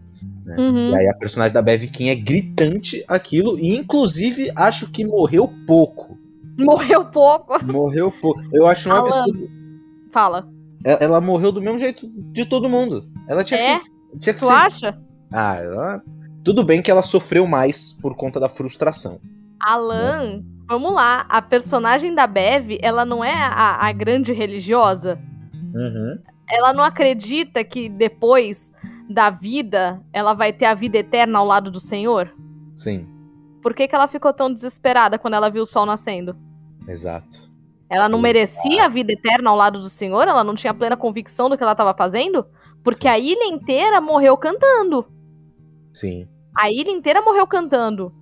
Né? Uhum. E aí a personagem da Bev King é gritante aquilo, e inclusive acho que morreu pouco. Morreu pouco? Morreu pouco. Eu acho uma absurdo. Fala. Ela, ela, morreu do mesmo jeito de todo mundo. Ela tinha é? que. Tinha que tu ser... acha? Ah, ela... tudo bem que ela sofreu mais por conta da frustração. Alan, vamos lá. A personagem da Bev, ela não é a, a grande religiosa? Uhum. Ela não acredita que depois da vida, ela vai ter a vida eterna ao lado do Senhor? Sim, Por que, que ela ficou tão desesperada quando ela viu o sol nascendo? exato. Ela não Exato. merecia a vida eterna ao lado do Senhor? Ela não tinha plena convicção do que ela estava fazendo? Porque a ilha inteira morreu cantando. Sim, A ilha inteira morreu cantando.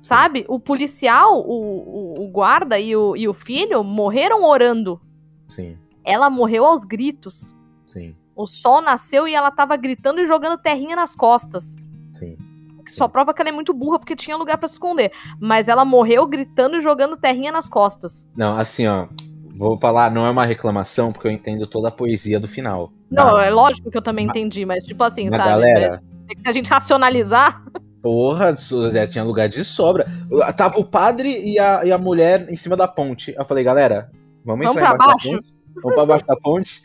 Sabe? O policial, o, o, o guarda e o, e o filho morreram orando. sim, Ela morreu aos gritos. sim, O sol nasceu e ela tava gritando e jogando terrinha nas costas. sim. O que só prova que ela é muito burra porque tinha lugar pra se esconder. Mas ela morreu gritando e jogando terrinha nas costas. Não, assim, ó. Vou falar, não é uma reclamação, porque eu entendo toda a poesia do final. Não, Tá? é lógico que eu também entendi, mas tipo assim, sabe? galera, É que se a gente racionalizar. porra, já tinha lugar de sobra. Tava o padre e a, e a mulher em cima da ponte. Eu falei, galera, vamos, Vamos entrar pra baixo? ponte? Vamos pra baixo da ponte?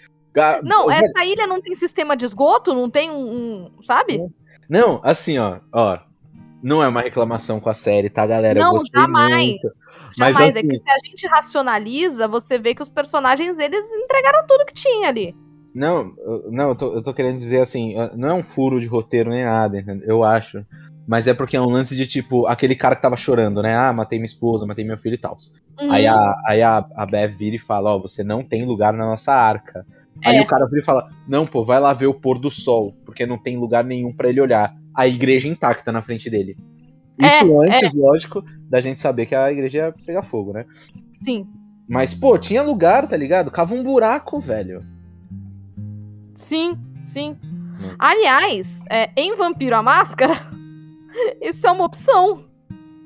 Não, essa ilha não tem sistema de esgoto, não tem um. um- sabe? Não, assim, ó, ó. Não é uma reclamação com a série, tá, galera? Não, jamais. muito. Mas Jamais. É assim- que se a gente racionaliza, você vê que os personagens, eles entregaram tudo que tinha ali. Não, não, eu tô, eu tô querendo dizer assim, não é um furo de roteiro nem nada, entendeu? eu acho. Mas é porque é um lance de tipo, aquele cara que tava chorando, né? Ah, matei minha esposa, matei meu filho e tal. Uhum. Aí, a, aí a, a Bev vira e fala, ó, você não tem lugar na nossa arca. Aí É. o cara vira e fala, não, pô, vai lá ver o pôr do sol, porque não tem lugar nenhum pra ele olhar. A igreja intacta na frente dele. Isso É, antes, lógico, da gente saber que a igreja ia pegar fogo, né? Sim. Mas, pô, tinha lugar, tá ligado? Cava um buraco, velho. Sim, sim. Hum. Aliás, é, em Vampiro a Máscara, isso é uma opção.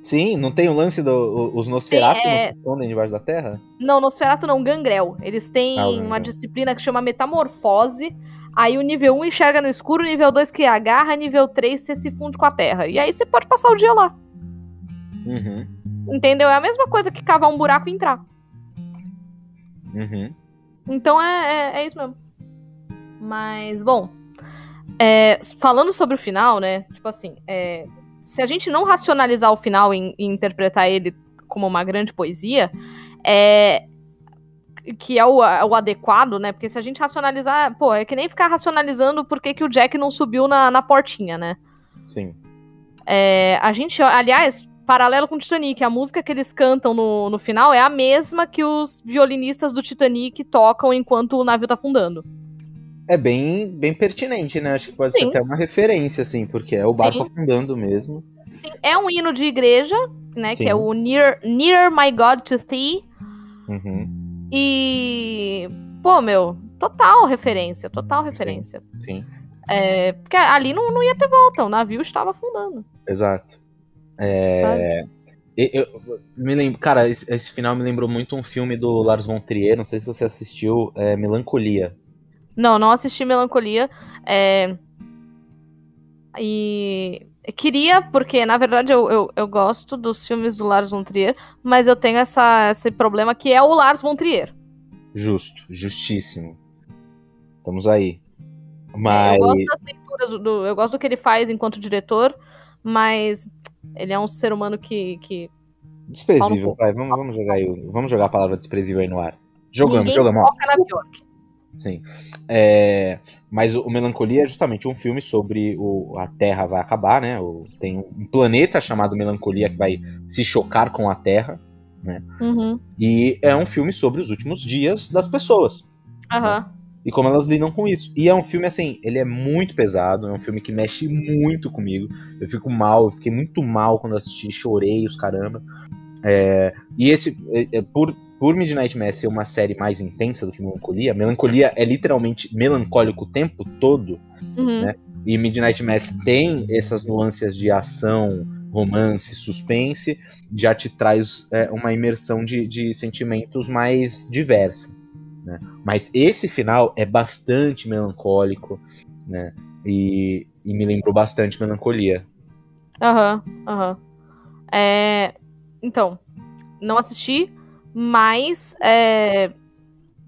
Sim, não tem o lance dos Nosferatu Tem, é- não se escondem debaixo da terra? Não, Nosferatu não, Gangrel. Eles têm Ah, uma disciplina que chama Metamorfose. Aí o nível 1 enxerga no escuro, o nível 2 que agarra, nível 3 você se funde com a terra. E aí você pode passar o dia lá. Uhum, Entendeu? É a mesma coisa que cavar um buraco e entrar. uhum. Então é, é, é isso mesmo. Mas, bom. é, falando sobre o final, né? Tipo assim, é, se a gente não racionalizar o final e, e interpretar ele como uma grande poesia, é. Que é o, o adequado, né? Porque se a gente racionalizar, pô, é que nem ficar racionalizando por que, que o Jack não subiu na, na portinha, né? Sim. É, a gente, aliás, paralelo com o Titanic, a música que eles cantam no, no final é a mesma que os violinistas do Titanic tocam enquanto o navio tá afundando. É bem, bem pertinente, né? Acho que pode Sim. ser até uma referência, assim, porque é o barco Sim. afundando mesmo. Sim, é um hino de igreja, né? Sim. Que é o Near, Near My God to Thee. Uhum, E. Pô, meu, total referência, total referência. sim, É, porque ali não, não ia ter volta, o navio estava afundando. exato. É, e- eu, me lembro, cara, esse, esse final me lembrou muito um filme do Lars von Trier, não sei se você assistiu, é Melancolia. Não, não assisti Melancolia. É... E queria, porque na verdade eu, eu, eu gosto dos filmes do Lars von Trier, mas eu tenho essa, esse problema que é o Lars von Trier. Justo, justíssimo. Estamos aí. É, Mas. Eu gosto das leituras, do, eu gosto do que ele faz enquanto diretor, mas ele é um ser humano que. que Desprezível, vai, vamos, vamos jogar aí, vamos jogar a palavra desprezível aí no ar. Jogamos, ninguém jogamos, ó. na Bjork. Sim. É, mas o, Melancolia é justamente um filme sobre o, a Terra vai acabar, né? O- tem um planeta chamado Melancolia que vai se chocar com a Terra. Uhum. E é um filme sobre os últimos dias das pessoas. Aham. E como elas lidam com isso. E é um filme, assim, ele é muito pesado, é um filme que mexe muito comigo. Eu fico mal, eu fiquei muito mal quando assisti, chorei os caramba. É, e esse, é, é, por, por Midnight Mass ser uma série mais intensa do que Melancolia, Melancolia é literalmente melancólico o tempo todo. Uhum. Né? E Midnight Mass tem essas nuances de ação, romance, suspense, já te traz é, uma imersão de, de sentimentos mais diversa. Né? Mas esse final é bastante melancólico, né? E, e me lembrou bastante melancolia. Aham, aham. É, então, não assisti, mas é,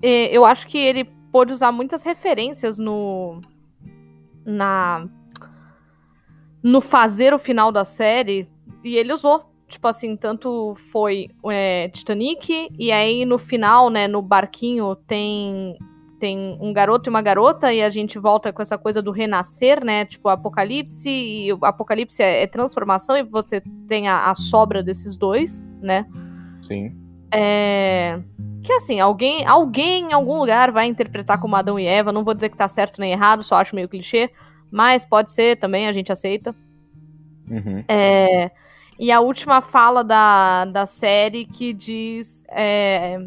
é, eu acho que ele pôde usar muitas referências no. Na. No fazer o final da série. E ele usou. tipo assim, tanto foi é, Titanic, e aí no final, né, no barquinho tem tem um garoto e uma garota, e a gente volta com essa coisa do renascer, né? Tipo, apocalipse, e o apocalipse é, é transformação, e você tem a, a, sobra desses dois, né? Sim. É. Que assim, alguém, alguém em algum lugar vai interpretar como Adão e Eva. Não vou dizer que tá certo nem errado, só acho meio clichê. Mas pode ser também, a gente aceita. Uhum. É, e a última fala da, da série que diz: é,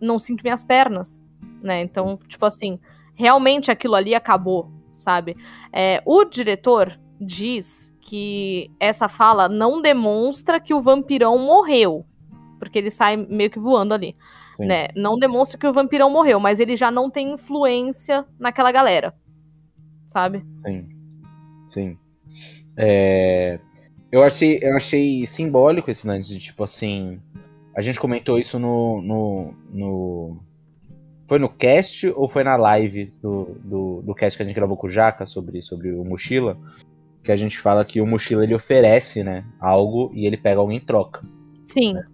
Não sinto minhas pernas né? Então, tipo assim, realmente aquilo ali acabou, sabe? É, o diretor diz que essa fala não demonstra que o vampirão morreu, porque ele sai meio que voando ali, Sim. né? Não demonstra que o vampirão morreu, mas ele já não tem influência naquela galera, sabe? Sim, sim. É... Eu achei, eu achei simbólico esse lance de tipo assim. A gente comentou isso no, no, no foi no cast ou foi na live do, do, do cast que a gente gravou com o Jaca sobre, sobre o Mochila? Que a gente fala que o Mochila ele oferece, né, algo e ele pega algo em troca. Sim. Né?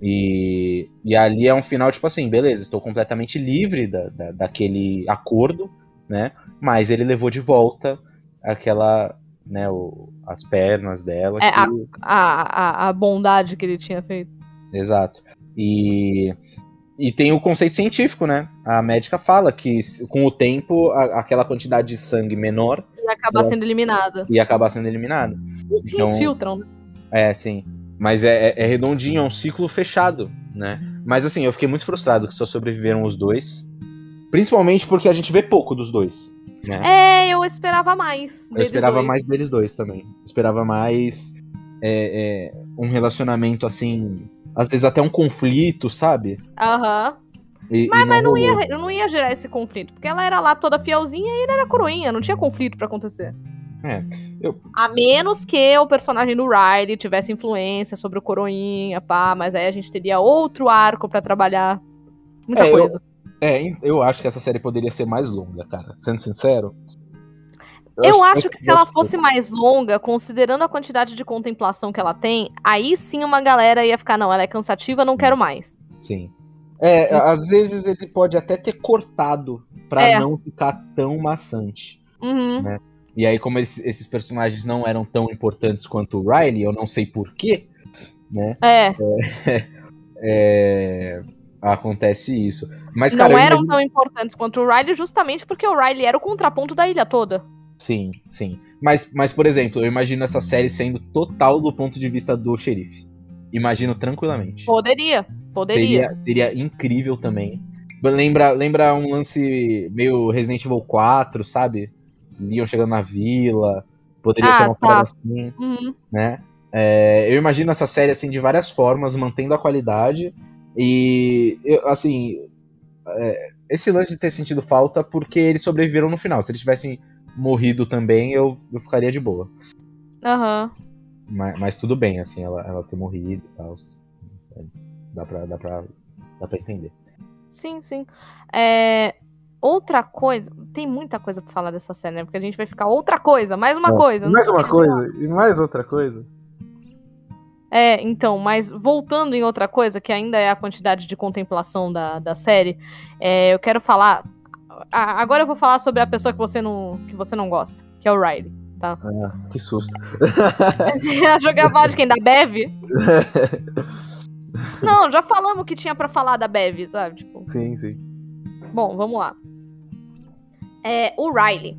E, e ali é um final, tipo assim, beleza, estou completamente livre da, da, daquele acordo, né? Mas ele levou de volta aquela, né, o, as pernas dela. É, que... a, a, a bondade que ele tinha feito. Exato. E e tem o conceito científico, né? A médica fala que com o tempo, a, aquela quantidade de sangue menor. Ia acabar sendo eliminada. Ia acabar sendo eliminada. Os rins então, filtram, né? É, sim. Mas é, é, é, redondinho, é um ciclo fechado, né? Mas assim, eu fiquei muito frustrado que só sobreviveram os dois. Principalmente porque a gente vê pouco dos dois. Né? É, eu esperava mais. Eu esperava dois. mais deles dois também. Eu esperava mais é, é, um relacionamento assim às vezes até um conflito, sabe? Aham. Uhum. mas, não, mas não, ia, não ia gerar esse conflito, porque ela era lá toda fielzinha e ele era coroinha, não tinha conflito para acontecer. É, eu... A menos que o personagem do Riley tivesse influência sobre o coroinha, pá, mas aí a gente teria outro arco para trabalhar. Muita é, coisa. Eu, é, eu acho que essa série poderia ser mais longa, cara. Sendo sincero, eu, eu acho, que se ela fosse mais longa, considerando a quantidade de contemplação que ela tem, aí sim uma galera ia ficar, não, ela é cansativa, não quero mais. Sim. É, às vezes ele pode até ter cortado para é. não ficar tão maçante. Uhum. Né? E aí, como esses, esses, personagens não eram tão importantes quanto o Riley, eu não sei porquê, né? É. é, é acontece isso. Mas, não cara, eram imagino... tão importantes quanto o Riley, justamente porque o Riley era o contraponto da ilha toda. Sim, sim. Mas, mas, por exemplo, eu imagino essa série sendo total do ponto de vista do xerife. Imagino tranquilamente. Poderia, poderia. Seria, seria incrível também. Lembra, lembra um lance meio Resident Evil 4, sabe? Iam chegando na vila. Poderia ah, ser uma tá. parada assim, uhum. né? É, eu imagino essa série assim de várias formas, mantendo a qualidade. E, eu, assim, é, esse lance de ter sentido falta porque eles sobreviveram no final. Se eles tivessem morrido também, eu, eu ficaria de boa. Aham. Uhum. Mas, mas, tudo bem, assim, ela, ela ter morrido e tal. Dá pra, dá, pra, dá pra entender. Sim, sim. É, outra coisa. Tem muita coisa pra falar dessa série, né? Porque a gente vai ficar outra coisa, mais uma coisa. Mais uma coisa e mais outra coisa. É, então, mas voltando em outra coisa, que ainda é a quantidade de contemplação da, da série, é, eu quero falar agora eu vou falar sobre a pessoa que você não, que você não gosta, que é o Riley, tá? Ah, que susto. Você ia jogar de quem? Da Bev? não, já falamos que tinha para falar da Bev, sabe? Tipo... Sim, sim. Bom, vamos lá. É, o Riley,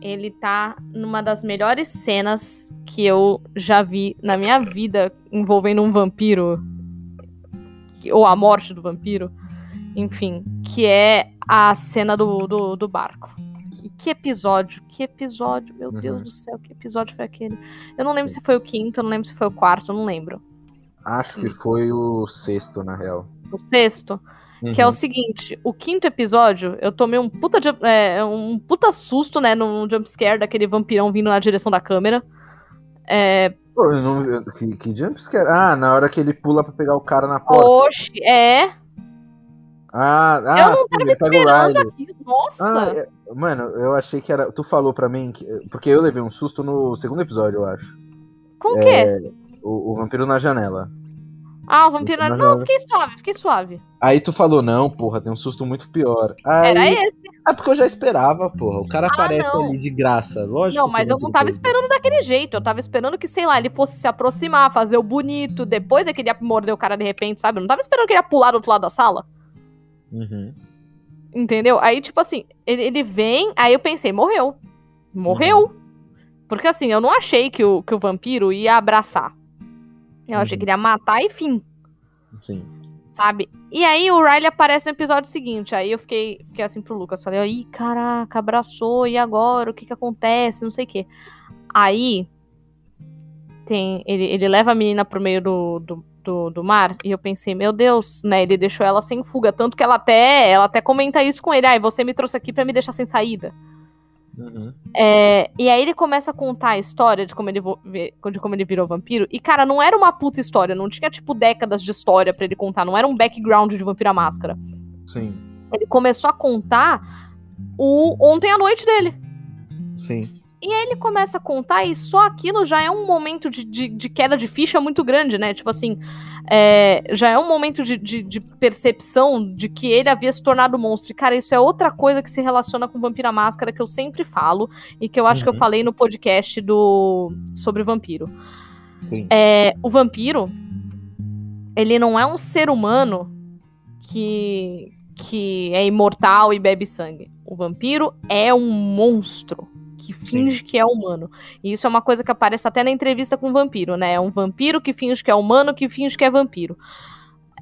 ele tá numa das melhores cenas que eu já vi na minha vida envolvendo um vampiro. Ou a morte do vampiro. Enfim, que é a cena do, do, do barco. E que episódio, que episódio, meu uhum. Deus do céu, que episódio foi aquele? Eu não lembro Sim. se foi o quinto, eu não lembro se foi o quarto, eu não lembro. Acho que foi o sexto, na real. O sexto? Uhum. Que é o seguinte, o quinto episódio, eu tomei um puta, é, um puta susto, né, num jumpscare daquele vampirão vindo na direção da câmera. É... Pô, eu não, eu, que, que jumpscare? Ah, na hora que ele pula pra pegar o cara na porta. Oxe, é. Ah, ah, eu não sim, tava esperando aquilo, nossa! Ah, é, mano, eu achei que era. Tu falou pra mim, que, porque eu levei um susto no segundo episódio, eu acho. Com o é, quê? O, o vampiro na janela. Ah, o vampiro. Não, ela- fiquei suave, fiquei suave. Aí tu falou, não, porra, tem um susto muito pior. Aí... Era esse. É porque eu já esperava, porra. O cara Ah, aparece não. ali de graça, lógico. Não, mas eu não tava tem- esperando daquele jeito. Eu tava esperando que, sei lá, ele fosse se aproximar, fazer o bonito. Depois é que ele ia morder o cara de repente, sabe? Eu não tava esperando que ele ia pular do outro lado da sala. Uhum. Entendeu? Aí, tipo assim, ele, ele vem, aí eu pensei, morreu. Morreu. Porque assim, eu não achei que o, que o vampiro ia abraçar. Eu achei Uhum. que ele ia matar e fim, Sim. sabe? E aí o Riley aparece no episódio seguinte. Aí eu fiquei, fiquei assim pro Lucas, falei, ih, caraca, abraçou, e agora? O que que acontece? Não sei o quê. Aí tem. Ele, ele leva a menina pro meio do, do, do, do mar, e eu pensei, meu Deus, né? Ele deixou ela sem fuga. Tanto que ela até, ela até comenta isso com ele. Ai, você me trouxe aqui pra me deixar sem saída. Uhum. É, e aí ele começa a contar a história de como, ele de como ele virou vampiro. E, cara, não era uma puta história. Não tinha, tipo, décadas de história pra ele contar. Não era um background de Vampiro à Máscara. Sim. Ele começou a contar o ontem à noite dele. Sim. E aí ele começa a contar e só aquilo já é um momento de, de, de queda de ficha muito grande, né? Tipo assim, é, já é um momento de, de, de percepção de que ele havia se tornado monstro. E, cara, isso é outra coisa que se relaciona com Vampiro à Máscara que eu sempre falo e que eu acho que eu Uhum. falei no podcast do sobre vampiro. Sim. É, o vampiro, ele não é um ser humano que, que é imortal e bebe sangue. O vampiro é um monstro que finge que é humano. E isso é uma coisa que aparece até na entrevista com o vampiro, né? É um vampiro que finge que é humano, que finge que é vampiro.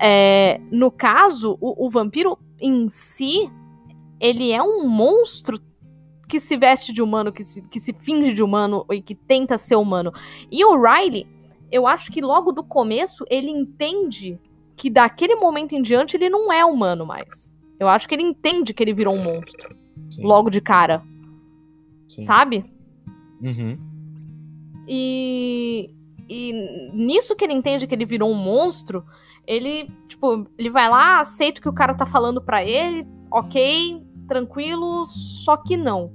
É, no caso, o, o vampiro em si, ele é um monstro que se veste de humano, que se, que se finge de humano e que tenta ser humano. E o Riley, eu acho que logo do começo ele entende que daquele momento em diante ele não é humano mais. Eu acho que ele entende que ele virou um monstro Sim. logo de cara, Sim. sabe? Uhum. E, e nisso que ele entende que ele virou um monstro, ele, tipo, ele vai lá, aceita o que o cara tá falando pra ele, ok, tranquilo, só que não.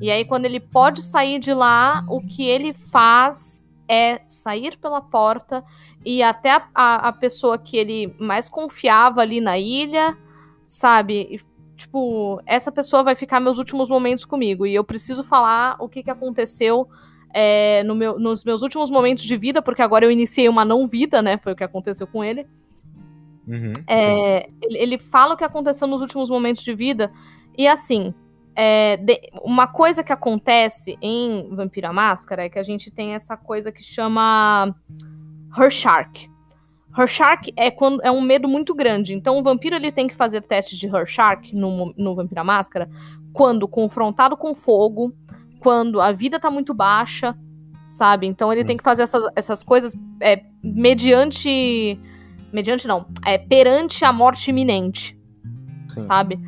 E aí, quando ele pode sair de lá, o que ele faz é sair pela porta e até a, a pessoa que ele mais confiava ali na ilha, sabe? Tipo, essa pessoa vai ficar meus últimos momentos comigo. E eu preciso falar o que, que aconteceu é, no meu, nos meus últimos momentos de vida, porque agora eu iniciei uma não vida, né? Foi o que aconteceu com ele. Uhum. É, ele, ele fala o que aconteceu nos últimos momentos de vida. E assim, é, de- uma coisa que acontece em Vampiro à Máscara é que a gente tem essa coisa que chama Rorschach. Rorschach é, quando, é um medo muito grande. Então o vampiro ele tem que fazer testes de Rorschach no, no Vampiro à Máscara quando confrontado com fogo, quando a vida tá muito baixa, sabe? Então ele Hum. tem que fazer essas, essas coisas é, mediante. Mediante não, é perante a morte iminente Sim. sabe?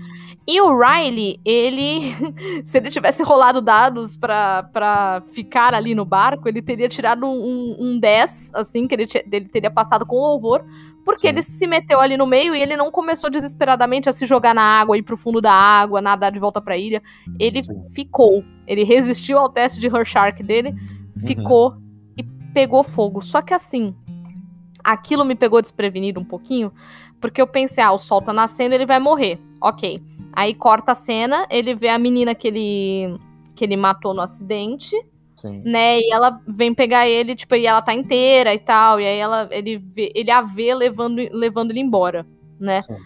E o Riley, ele. se ele tivesse rolado dados pra, pra ficar ali no barco, ele teria tirado um, um 10, assim, que ele, ele teria passado com louvor, porque Sim. ele se meteu ali no meio e ele não começou desesperadamente a se jogar na água, ir pro fundo da água, nadar de volta pra ilha. Ele Sim. ficou. Ele resistiu ao teste de Rorschach dele, ficou e pegou fogo. Só que assim, aquilo me pegou desprevenido um pouquinho, porque eu pensei, ah, o sol tá nascendo, ele vai morrer. Ok. Aí corta a cena, ele vê a menina que ele, que ele matou no acidente, Sim. né? E ela vem pegar ele, tipo, e ela tá inteira e tal. E aí ela, ele, vê, ele a vê levando, levando ele embora, né? Sim.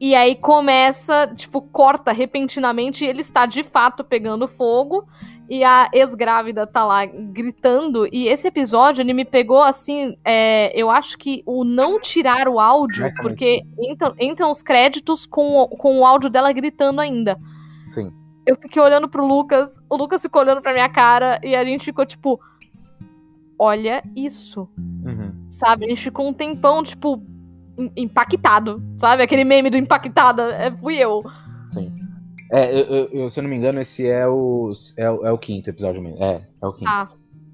E aí começa, tipo, corta repentinamente e ele está de fato pegando fogo. E a ex-grávida tá lá gritando. E esse episódio, ele me pegou assim. é, eu acho que o não tirar o áudio, Caraca, porque entram, entram os créditos com, o- com o áudio dela gritando ainda. Sim. Eu fiquei olhando pro Lucas, o Lucas ficou olhando pra minha cara e a gente ficou tipo. Olha isso, Uhum. sabe? A gente ficou um tempão, tipo, im- impactado, sabe? Aquele meme do impactada, é, fui eu. Sim. É, eu, eu- eu- se eu não me engano, esse é o, é, o- é o quinto episódio mesmo. É, é o quinto. Ah,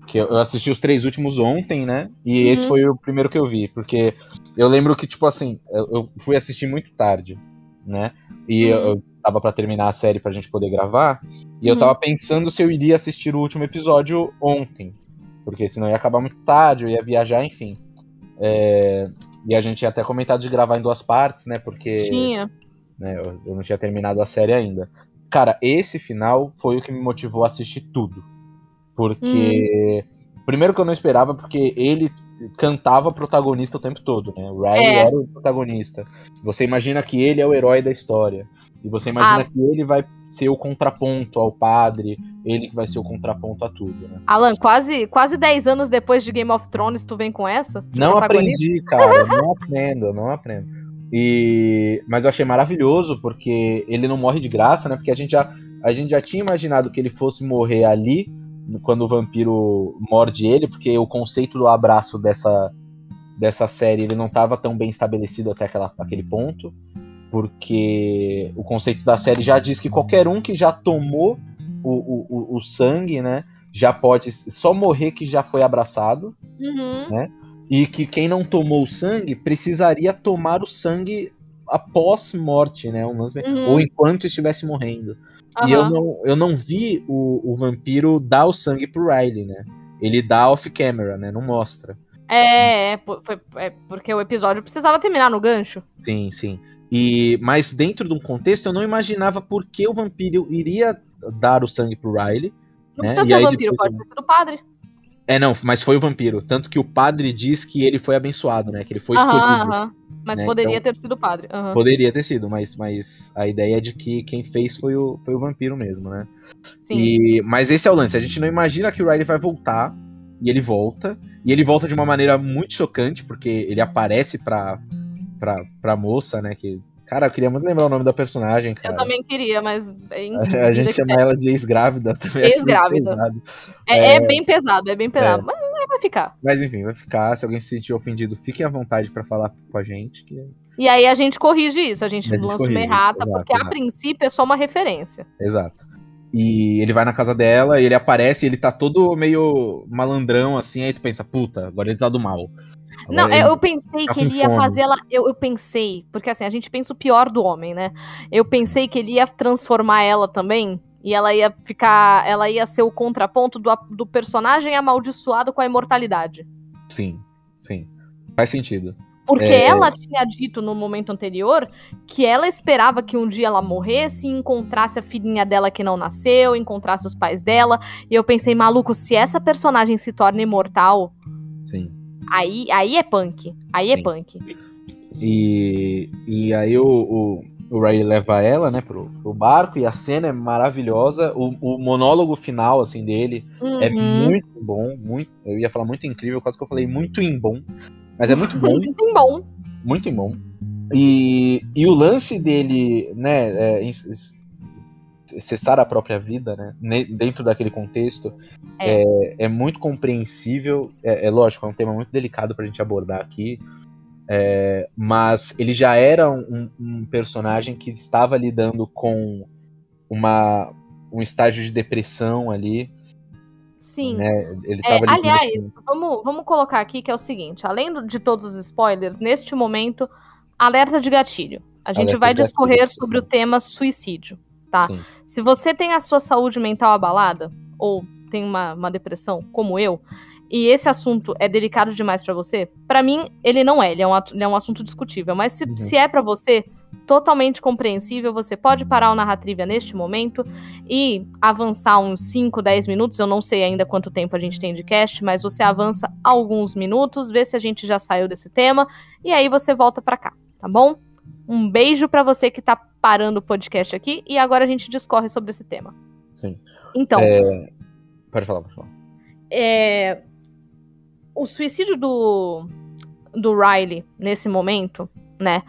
Que eu, eu assisti os três últimos ontem, né? E Uhum. esse foi o primeiro que eu vi. Porque eu lembro que, tipo assim, eu, eu fui assistir muito tarde, né? E eu, Uhum. eu tava pra terminar a série pra gente poder gravar. E eu Uhum. tava pensando se eu iria assistir o último episódio ontem. Porque senão ia acabar muito tarde, eu ia viajar, enfim. É, e a gente tinha até comentado de gravar em duas partes, né? Porque. Tinha. Né, eu, eu não tinha terminado a série ainda. Cara, esse final foi o que me motivou a assistir tudo. Porque. Primeiro que eu não esperava, porque ele cantava protagonista o tempo todo, né? O Riley É. era o protagonista. Você imagina que ele é o herói da história. E você imagina Ah. que ele vai ser o contraponto ao padre, ele que vai ser o contraponto a tudo, né? Alan, quase, quase 10 anos depois de Game of Thrones, tu vem com essa? Não aprendi, cara, não aprendo, não aprendo. E mas eu achei maravilhoso porque ele não morre de graça, né? Porque a gente já a gente já tinha imaginado que ele fosse morrer ali quando o vampiro morde ele, porque o conceito do abraço dessa dessa série ele não estava tão bem estabelecido até aquela, aquele ponto, porque o conceito da série já diz que qualquer um que já tomou o, o, o- sangue, né, já pode só morrer que já foi abraçado Uhum. E que quem não tomou o sangue precisaria tomar o sangue após morte, né? Um lance- Uhum. Ou enquanto estivesse morrendo. E eu não, eu não vi o, o vampiro dar o sangue pro Riley, né? Ele dá off-camera, né? Não mostra. É, é, foi, é porque o episódio precisava terminar no gancho. Sim, sim. E, mas dentro de um contexto, eu não imaginava por que o vampiro iria dar o sangue pro Riley. Não É, precisa e ser vampiro, depois pode ter sido padre. É, não, mas foi o vampiro. Tanto que o padre diz que ele foi abençoado, né? Que ele foi Aham, escolhido. aham. Mas né, poderia então- ter sido padre. aham. Poderia ter sido, mas, mas a ideia é de que quem fez foi o, foi o vampiro mesmo, né? Sim. E, mas esse é o lance, a gente não imagina que o Riley vai voltar, e ele volta, e ele volta de uma maneira muito chocante, porque ele aparece pra, pra, pra moça, né? Que, cara, eu queria muito lembrar o nome da personagem, Eu cara. também queria, mas. é A gente chama ela de ex-grávida também. Ex-grávida. pesado. É, é bem pesado, é bem pesado. É. Mas é, vai ficar. Mas enfim, vai ficar. Se alguém se sentir ofendido, fiquem à vontade pra falar com a gente. Que... E aí a gente corrige isso, a gente A gente lança uma errata, exato, porque a exato. princípio é só uma referência. Exato. E ele vai na casa dela, e ele aparece, e ele tá todo meio malandrão, assim, aí tu pensa, puta, agora ele tá do mal. Agora Não, ele- eu pensei tá que ele ia fome. fazer ela. Eu, eu pensei, porque assim, a gente pensa o pior do homem, né? Eu pensei que ele ia transformar ela também. E ela ia ficar. Ela ia ser o contraponto do, do personagem amaldiçoado com a imortalidade. Sim, sim. Faz sentido. Porque É. ela tinha dito no momento anterior que ela esperava que um dia ela morresse e encontrasse a filhinha dela que não nasceu, encontrasse os pais dela. E eu pensei, maluco, se essa personagem se torna imortal, Sim. aí, aí é punk. Aí é Sim. punk. E, e aí o, o, o Riley leva ela, né, pro, pro barco, e a cena é maravilhosa. O, o monólogo final, assim, dele é Uhum. muito bom, muito. Eu ia falar muito incrível, quase que eu falei muito em bom. Mas é muito bom. Muito bom. muito bom. E, e o lance dele, né, é, em- cessar a própria vida, né, dentro daquele contexto, É. é, é muito compreensível. É, é lógico, é um tema muito delicado pra gente abordar aqui. é, mas ele já era um, um personagem que estava lidando com uma, um estágio de depressão ali. Sim. Né? Ele É, tava aliás, vamos, vamos colocar aqui que é o seguinte: além de todos os spoilers, neste momento, alerta de gatilho. A gente Alerta vai de gatilho. discorrer sobre o tema suicídio. tá. Sim, Se você tem a sua saúde mental abalada, ou tem uma, uma depressão, como eu, e esse assunto é delicado demais pra você, pra mim, ele não é. Ele é um, ele é um assunto discutível. Mas se, Uhum. se é pra você, totalmente compreensível, você pode parar o Narratrivia neste momento e avançar uns 5, 10 minutos. Eu não sei ainda quanto tempo a gente tem de cast, mas você avança alguns minutos, vê se a gente já saiu desse tema, e aí você volta pra cá, tá bom? Um beijo pra você que tá parando o podcast aqui, e agora a gente discorre sobre esse tema. sim. Então, Pode falar, pode falar. é, o suicídio do, do Riley nesse momento, né?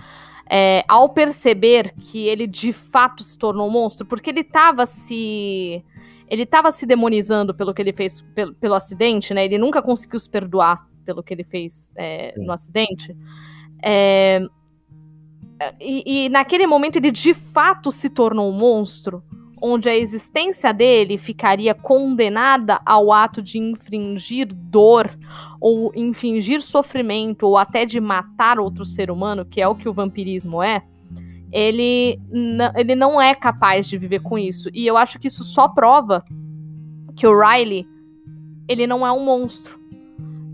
é, ao perceber que ele de fato se tornou um monstro, porque ele tava se. Ele tava se demonizando pelo que ele fez pelo, pelo acidente, né? Ele nunca conseguiu se perdoar pelo que ele fez é, no acidente. É, e, e naquele momento ele de fato se tornou um monstro, onde a existência dele ficaria condenada ao ato de infringir dor ou infligir sofrimento ou até de matar outro ser humano, que é o que o vampirismo é, ele, ele não é capaz de viver com isso. E eu acho que isso só prova que o Riley ele não é um monstro.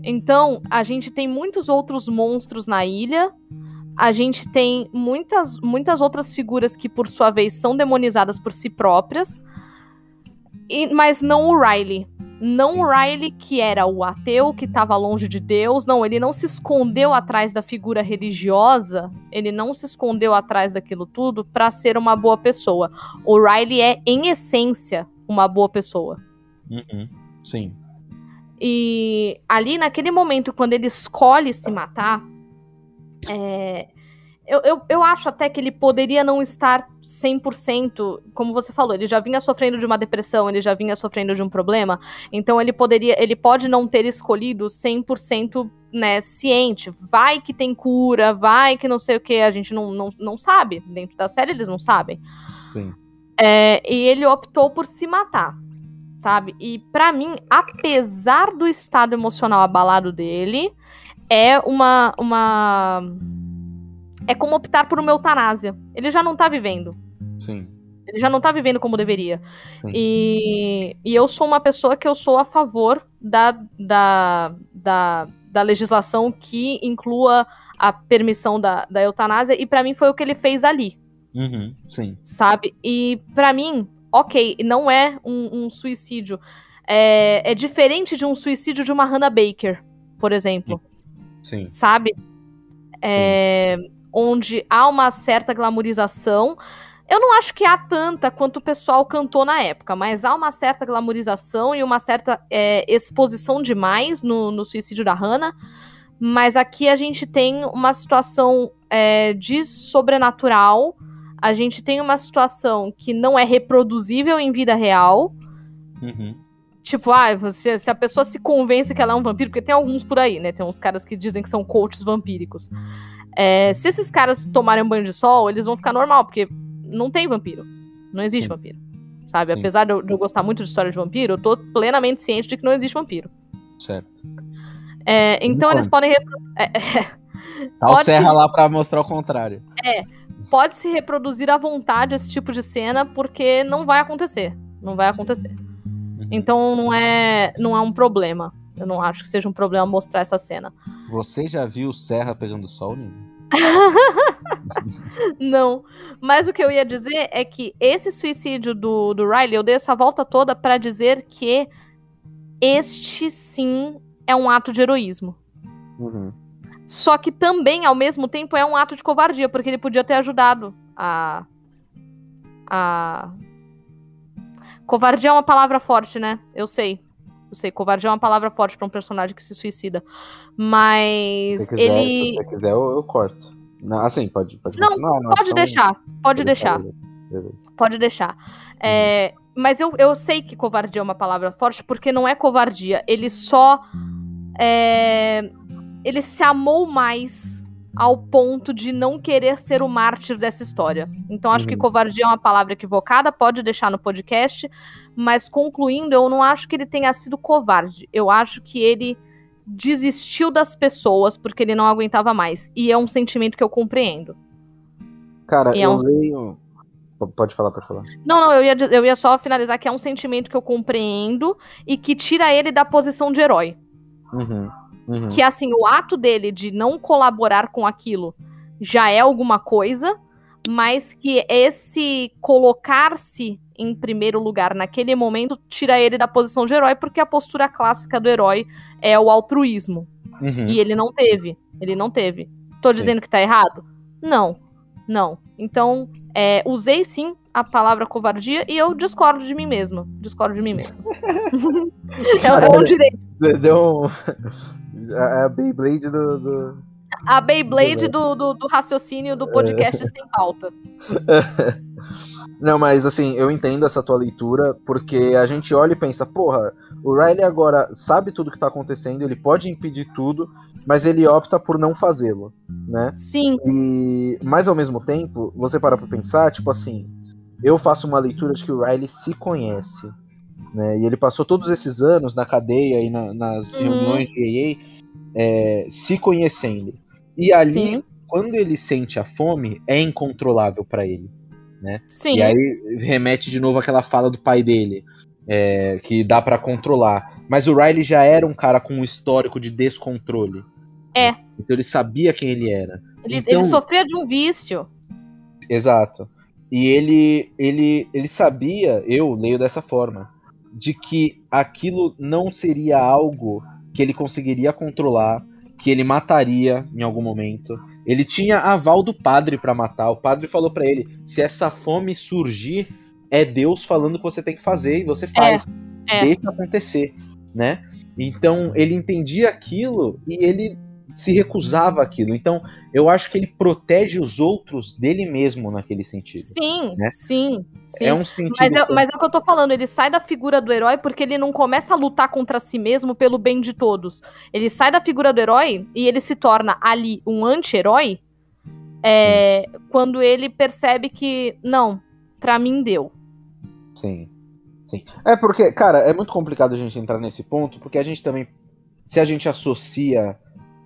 Então, a gente tem muitos outros monstros na ilha. A gente tem muitas, muitas outras figuras que, por sua vez, são demonizadas por si próprias. E, mas não o Riley. Não o Riley, que era o ateu, que estava longe de Deus. Não, ele não se escondeu atrás da figura religiosa. Ele não se escondeu atrás daquilo tudo para ser uma boa pessoa. O Riley é, em essência, uma boa pessoa. Uhum. Sim. E ali, naquele momento, quando ele escolhe se matar, é, eu, eu, eu acho até que ele poderia não estar 100%, como você falou, ele já vinha sofrendo de uma depressão, ele já vinha sofrendo de um problema, então ele poderia, ele pode não ter escolhido 100% né, ciente, vai que tem cura, vai que não sei o que, a gente não, não, não sabe, dentro da série eles não sabem. Sim. É, e ele optou por se matar, sabe? E para mim, apesar do estado emocional abalado dele, é uma, uma é como optar por uma eutanásia. Ele já não tá vivendo. Sim. Ele já não tá vivendo como deveria. E, e eu sou uma pessoa que eu sou a favor da, da, da, da legislação que inclua a permissão da, da eutanásia, e para mim foi o que ele fez ali. Uhum, sim. Sabe? E para mim, ok, não é um, um suicídio. É, é, diferente de um suicídio de uma Hannah Baker, por exemplo. Sim. Sabe? É, sim onde há uma certa glamorização. Eu não acho que há tanta quanto o pessoal cantou na época, mas há uma certa glamorização e uma certa é, exposição demais no, no, suicídio da Hannah. Mas aqui a gente tem uma situação é, de sobrenatural, a gente tem uma situação que não é reproduzível em vida real. Uhum. Tipo, ah, se, se a pessoa se convence que ela é um vampiro, porque tem alguns por aí, né? Tem uns caras que dizem que são coaches vampíricos. É, se esses caras tomarem um banho de sol, eles vão ficar normal, porque não tem vampiro. Não existe Sim. vampiro. Sabe? Sim. Apesar de eu, de eu, gostar muito de história de vampiro, eu tô plenamente ciente de que não existe vampiro. Certo. É, então eles podem. É, é, tá o Serra se... lá pra mostrar o contrário. É. Pode se reproduzir à vontade esse tipo de cena, porque não vai acontecer. Não vai acontecer. Uhum. Então não é, não é um problema. Eu não acho que seja um problema mostrar essa cena. Você já viu Serra pegando sol, Nino? não. Mas o que eu ia dizer é que esse suicídio do, do Riley, eu dei essa volta toda para dizer que este sim é um ato de heroísmo. Uhum. Só que também, ao mesmo tempo, é um ato de covardia, porque ele podia ter ajudado a. A. Covardia é uma palavra forte, né? Eu sei. Eu sei, covarde é uma palavra forte para um personagem que se suicida. Mas se quiser, ele. Se você quiser, eu, eu corto. Não, assim, pode, pode não. Não, pode deixar. Pode deixar. Pode deixar. Uhum. É, mas eu, eu sei que covardia é uma palavra forte porque não é covardia. Ele só. É, ele se amou mais ao ponto de não querer ser o mártir dessa história. Então acho uhum. que covardia é uma palavra equivocada, pode deixar no podcast, mas concluindo, eu não acho que ele tenha sido covarde. Eu acho que ele desistiu das pessoas porque ele não aguentava mais. E é um sentimento que eu compreendo. Cara, e eu é um... leio. Pode falar, pode falar. Não, não, eu ia, eu ia só finalizar que é um sentimento que eu compreendo e que tira ele da posição de herói. Uhum. Uhum. Que assim, o ato dele de não colaborar com aquilo já é alguma coisa, mas que esse colocar-se em primeiro lugar naquele momento tira ele da posição de herói, porque a postura clássica do herói é o altruísmo. Uhum. E ele não teve. Ele não teve. Tô sim. dizendo que tá errado? Não. Não. Então, é, usei sim a palavra covardia e eu discordo de mim mesma. Discordo de mim mesma. é, o direito. Deu um a, a Beyblade do, do... A Beyblade do, do, do, raciocínio do podcast é. sem pauta. Não, mas assim, eu entendo essa tua leitura, porque a gente olha e pensa, porra, o Riley agora sabe tudo que tá acontecendo, ele pode impedir tudo, mas ele opta por não fazê-lo, né? Sim. E, mas ao mesmo tempo, você para pra pensar, tipo assim, eu faço uma leitura de que o Riley se conhece. Né? E ele passou todos esses anos na cadeia e na, nas uhum. reuniões de AA é, se conhecendo. E ali, Sim. quando ele sente a fome, é incontrolável para ele. Né? Sim. E aí remete de novo aquela fala do pai dele, é, que dá para controlar. Mas o Riley já era um cara com um histórico de descontrole. É. Então ele sabia quem ele era. Ele, Então- ele sofria de um vício. Exato. E ele, ele, ele sabia, eu leio dessa forma, de que aquilo não seria algo que ele conseguiria controlar, que ele mataria em algum momento. Ele tinha aval do padre pra matar. O padre falou pra ele: se essa fome surgir, é Deus falando que você tem que fazer e você faz. é. Deixa acontecer, né? Então ele entendia aquilo e ele se recusava àquilo. Então eu acho que ele protege os outros dele mesmo naquele sentido. Sim, né? sim, sim. É um sentido. Mas é, mas é o que eu tô falando, ele sai da figura do herói porque ele não começa a lutar contra si mesmo pelo bem de todos. Ele sai da figura do herói e ele se torna ali um anti-herói é, quando ele percebe que, não, pra mim deu. Sim. Sim. É porque, cara, é muito complicado a gente entrar nesse ponto, porque a gente também. Se a gente associa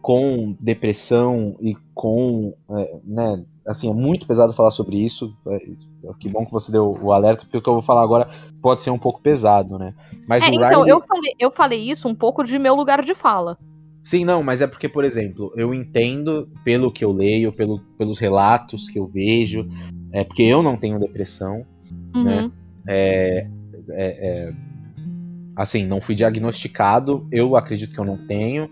com depressão e com. é, né, assim, é muito pesado falar sobre isso. é, isso- que bom que você deu o alerta, porque o que eu vou falar agora pode ser um pouco pesado, né? Mas É, então, Riley- eu falei, eu falei isso um pouco de meu lugar de fala. Sim, não, mas é porque, por exemplo, eu entendo pelo que eu leio, pelo, pelos relatos que eu vejo, é porque eu não tenho depressão, Uhum. Né? é, é, é, assim, não fui diagnosticado, eu acredito que eu não tenho,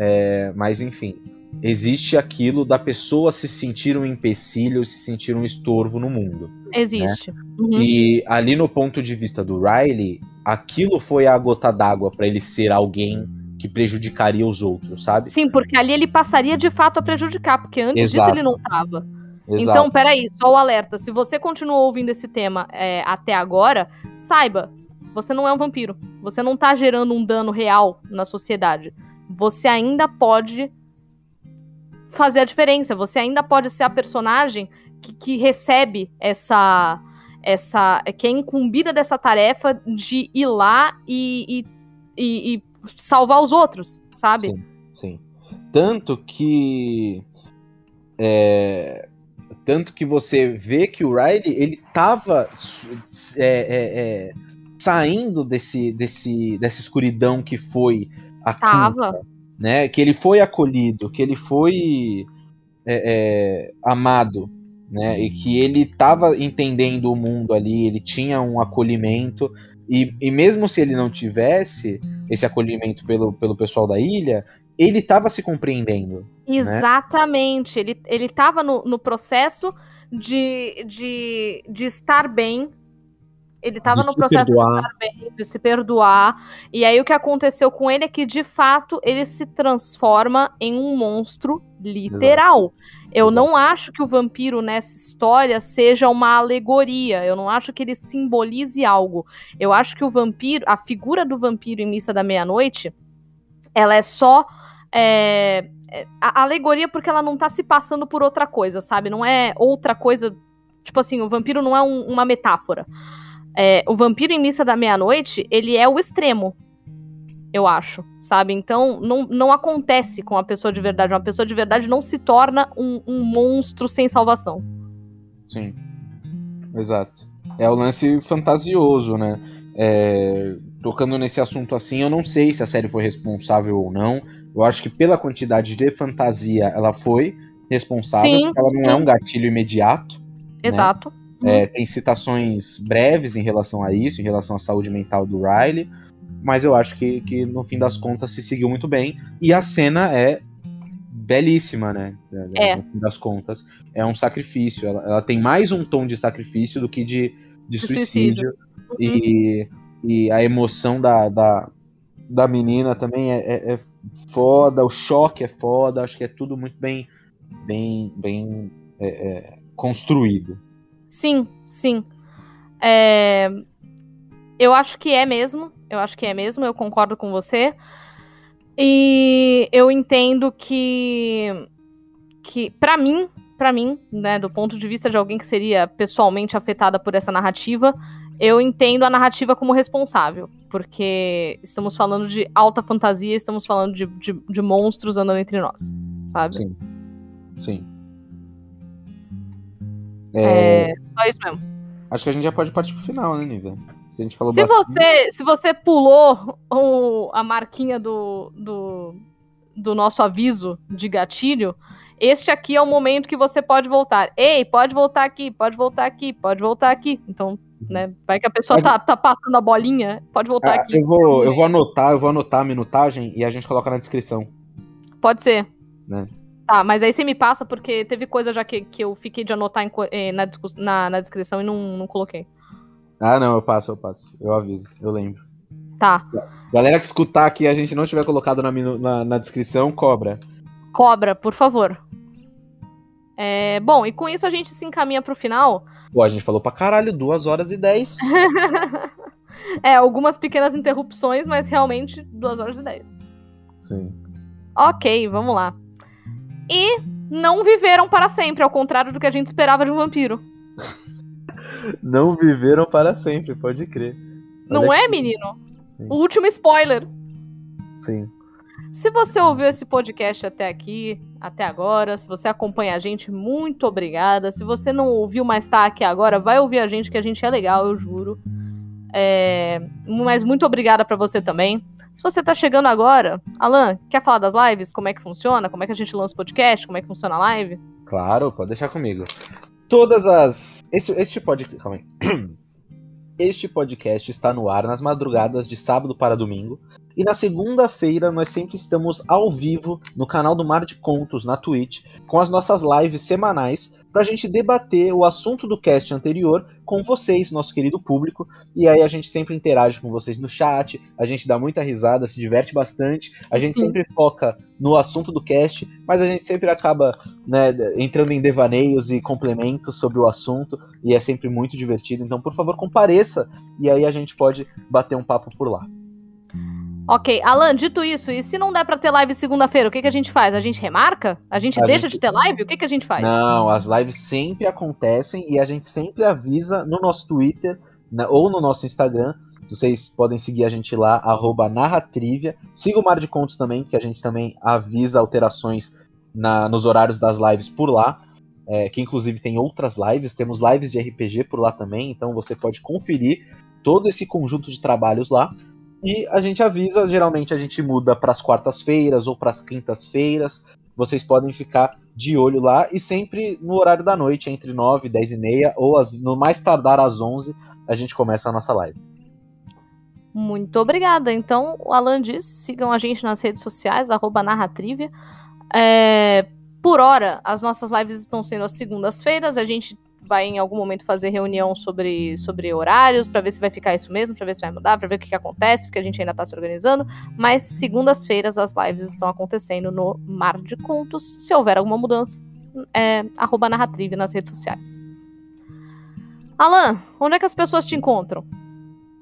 é, mas enfim, existe aquilo da pessoa se sentir um empecilho, se sentir um estorvo no mundo. Existe. Uhum. E ali no ponto de vista do Riley, aquilo foi a gota d'água pra ele ser alguém que prejudicaria os outros, sabe? Sim, porque ali ele passaria de fato a prejudicar, porque antes Exato. disso ele não tava. Exato. Então, peraí, só o alerta. Se você continuou ouvindo esse tema é, até agora, saiba, você não é um vampiro. Você não tá gerando um dano real na sociedade. Você ainda pode fazer a diferença. Você ainda pode ser a personagem que, que recebe essa. essa que é incumbida dessa tarefa de ir lá e, e, e- e salvar os outros, sabe? Sim. Sim. Tanto que. é, tanto que você vê que o Riley ele tava é, é, é, saindo desse, desse, dessa escuridão que foi a Tava. Quinta, né? Que ele foi acolhido, que ele foi é, é, amado, né? E que ele tava entendendo o mundo ali, ele tinha um acolhimento. E, e mesmo se ele não tivesse esse acolhimento pelo, pelo pessoal da ilha, ele tava se compreendendo. Exatamente. Ele, ele tava no, no processo de, de, de estar bem. Ele tava De no processo perdoar. de estar bem, de se perdoar. E aí o que aconteceu com ele é que, de fato, ele se transforma em um monstro literal. Eu Exato. não acho que o vampiro nessa história seja uma alegoria. Eu não acho que ele simbolize algo. Eu acho que o vampiro, a figura do vampiro em Missa da Meia-Noite, ela é só é, é, a alegoria porque ela não tá se passando por outra coisa, sabe? Não é outra coisa. Tipo assim, o vampiro não é um- uma metáfora. É, o vampiro em Missa da Meia-Noite, ele é o extremo. Eu acho, sabe? Então, não, não acontece com a pessoa de verdade. Uma pessoa de verdade não se torna um, um monstro sem salvação. Sim. Exato. É o lance fantasioso, né? É, tocando nesse assunto assim, eu não sei se a série foi responsável ou não. Eu acho que pela quantidade de fantasia ela foi responsável, Sim, ela não é um gatilho imediato. Exato. É, tem citações breves em relação a isso, em relação à saúde mental do Riley, mas eu acho que, que no fim das contas se seguiu muito bem. E a cena é belíssima, né? É. No fim das contas. É um sacrifício. Ela, ela tem mais um tom de sacrifício do que de, de De suicídio. suicídio. Uhum. E, e a emoção da, da, da menina também é, é- é foda, o choque é foda, acho que é tudo muito bem, bem, bem é, é, construído. Sim, sim. É, Eu acho que é mesmo. Eu acho que é mesmo. Eu concordo com você. E eu entendo que, que para mim, para mim, né, do ponto de vista de alguém que seria pessoalmente afetada por essa narrativa, eu entendo a narrativa como responsável, porque estamos falando de alta fantasia, estamos falando de, de, de monstros andando entre nós, sabe? Sim. Sim. É, É, só isso mesmo. Acho que a gente já pode partir pro final, né, Nívia? A gente falou Se bastante. você, se você pulou o- a marquinha do, do, do nosso aviso de gatilho, este aqui é o momento que você pode voltar. Ei, pode voltar aqui, pode voltar aqui, pode voltar aqui. Então, né, vai que a pessoa Mas- tá, tá passando a bolinha, pode voltar Ah, aqui. eu, vou, eu vou anotar, eu vou anotar a minutagem e a gente coloca na descrição. Pode ser. Né? Tá, mas aí você me passa, porque teve coisa já que, que eu fiquei de anotar em eh, na, na, na descrição e não, não coloquei. Ah, não, eu passo, eu passo. Eu aviso, eu lembro. Tá. Galera que escutar aqui a gente não tiver colocado na, na, na descrição, cobra. Cobra, por favor. É, bom, e com isso a gente se encaminha pro final. Pô, a gente falou pra caralho, 2 horas e 10. é, algumas pequenas interrupções, mas realmente 2 horas e 10. Sim. Ok, vamos lá. E não viveram para sempre, ao contrário do que a gente esperava de um vampiro. Não viveram para sempre, pode crer. Não Olha é, menino? Sim. O último spoiler. Sim. Se você ouviu esse podcast até aqui, até agora, se você acompanha a gente, muito obrigada. Se você não ouviu, mas tá aqui agora, vai ouvir a gente, que a gente é legal, eu juro. É, Mas muito obrigada pra você também. Se você tá chegando agora, Alan, quer falar das lives? Como é que funciona? Como é que a gente lança o podcast? Como é que funciona a live? Claro, pode deixar comigo. Todas as. Esse, este podcast. Calma aí. Este podcast está no ar nas madrugadas de sábado para domingo. E na segunda-feira nós sempre estamos ao vivo no canal do Mar de Contos na Twitch, com as nossas lives semanais, pra gente debater o assunto do cast anterior com vocês, nosso querido público. E aí a gente sempre interage com vocês no chat, a gente dá muita risada, se diverte bastante. A gente Sim. sempre foca no assunto do cast, mas a gente sempre acaba né, entrando em devaneios e complementos sobre o assunto, e é sempre muito divertido. Então, por favor, compareça, e aí a gente pode bater um papo por lá. Ok, Alan, dito isso, e se não der pra ter live segunda-feira, o que, que a gente faz? A gente remarca? A gente A deixa gente- de ter live? O que, que a gente faz? Não, as lives sempre acontecem e a gente sempre avisa no nosso Twitter na- ou no nosso Instagram. Vocês podem seguir a gente lá, arroba narratrivia. Siga o Mar de Contos também, que a gente também avisa alterações na- nos horários das lives por lá. é, que inclusive tem outras lives, temos lives de RPG por lá também, então você pode conferir todo esse conjunto de trabalhos lá. E a gente avisa, geralmente a gente muda para as quartas-feiras ou para as quintas-feiras. Vocês podem ficar de olho lá e sempre no horário da noite, entre 9 e 10 e meia, ou às- no mais tardar às 11, a gente começa a nossa live. Muito obrigada. Então, o Alan disse, sigam a gente nas redes sociais, arroba narratrivia. É, por hora, as nossas lives estão sendo às segundas-feiras. A gente vai em algum momento fazer reunião sobre, sobre horários, para ver se vai ficar isso mesmo, para ver se vai mudar, para ver o que, que acontece, porque a gente ainda tá se organizando. Mas segundas-feiras as lives estão acontecendo no Mar de Contos. Se houver alguma mudança, é arroba narratrivia nas redes sociais. Alan, onde é que as pessoas te encontram?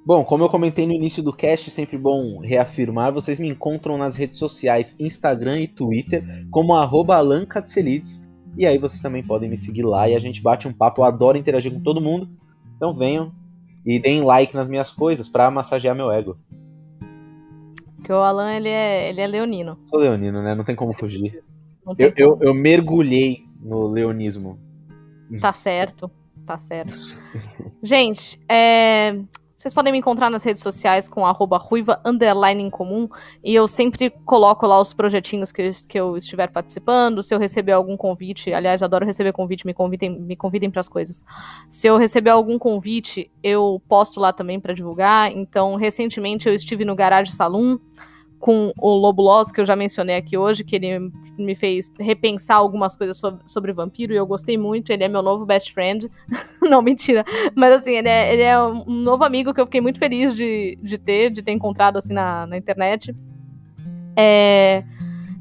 Bom, como eu comentei no início do cast, sempre bom reafirmar, vocês me encontram nas redes sociais Instagram e Twitter como arroba Alan Katselides. E aí vocês também podem me seguir lá e a gente bate um papo. Eu adoro interagir com todo mundo. Então venham e deem like nas minhas coisas pra massagear meu ego. Porque o Alan, ele é, ele é leonino. Sou leonino, né? Não tem como fugir. Tem Eu, eu, eu mergulhei no leonismo. Tá certo, tá certo. Gente, é, vocês podem me encontrar nas redes sociais com ruiva underline comum. E eu sempre coloco lá os projetinhos que que eu estiver participando. Se eu receber algum convite, aliás, adoro receber convite, me convidem, me convidem para as coisas. Se eu receber algum convite, eu posto lá também para divulgar. Então, recentemente eu estive no Garage Saloon com o Lobo Loss, que eu já mencionei aqui hoje, que ele me fez repensar algumas coisas sobre, sobre vampiro e eu gostei muito. Ele é meu novo best friend. Não, mentira. Mas assim, ele é, ele é um novo amigo que eu fiquei muito feliz de, de ter, de ter encontrado assim na, na internet. É,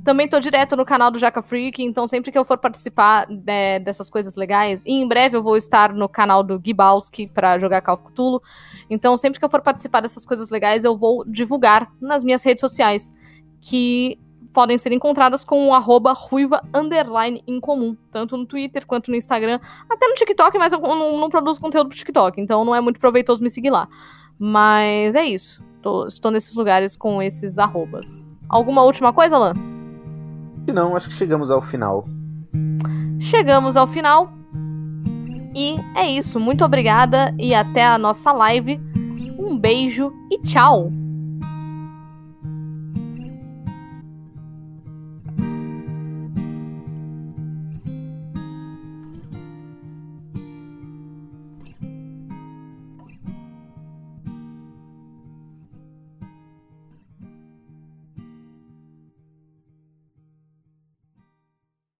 Também tô direto no canal do Jaca Freak, então sempre que eu for participar né, dessas coisas legais, e em breve eu vou estar no canal do Gibowski pra jogar Call of Cthulhu. Então sempre que eu for participar dessas coisas legais, eu vou divulgar nas minhas redes sociais, que podem ser encontradas com o arroba ruiva underline comum, tanto no Twitter quanto no Instagram, até no TikTok, mas eu não, não produzo conteúdo pro TikTok, então não é muito proveitoso me seguir lá. Mas é isso. Tô- estou nesses lugares com esses arrobas. Alguma última coisa, Alan? Se não, acho que chegamos ao final. Chegamos ao final. E é isso. Muito obrigada e até a nossa live. Um beijo e tchau!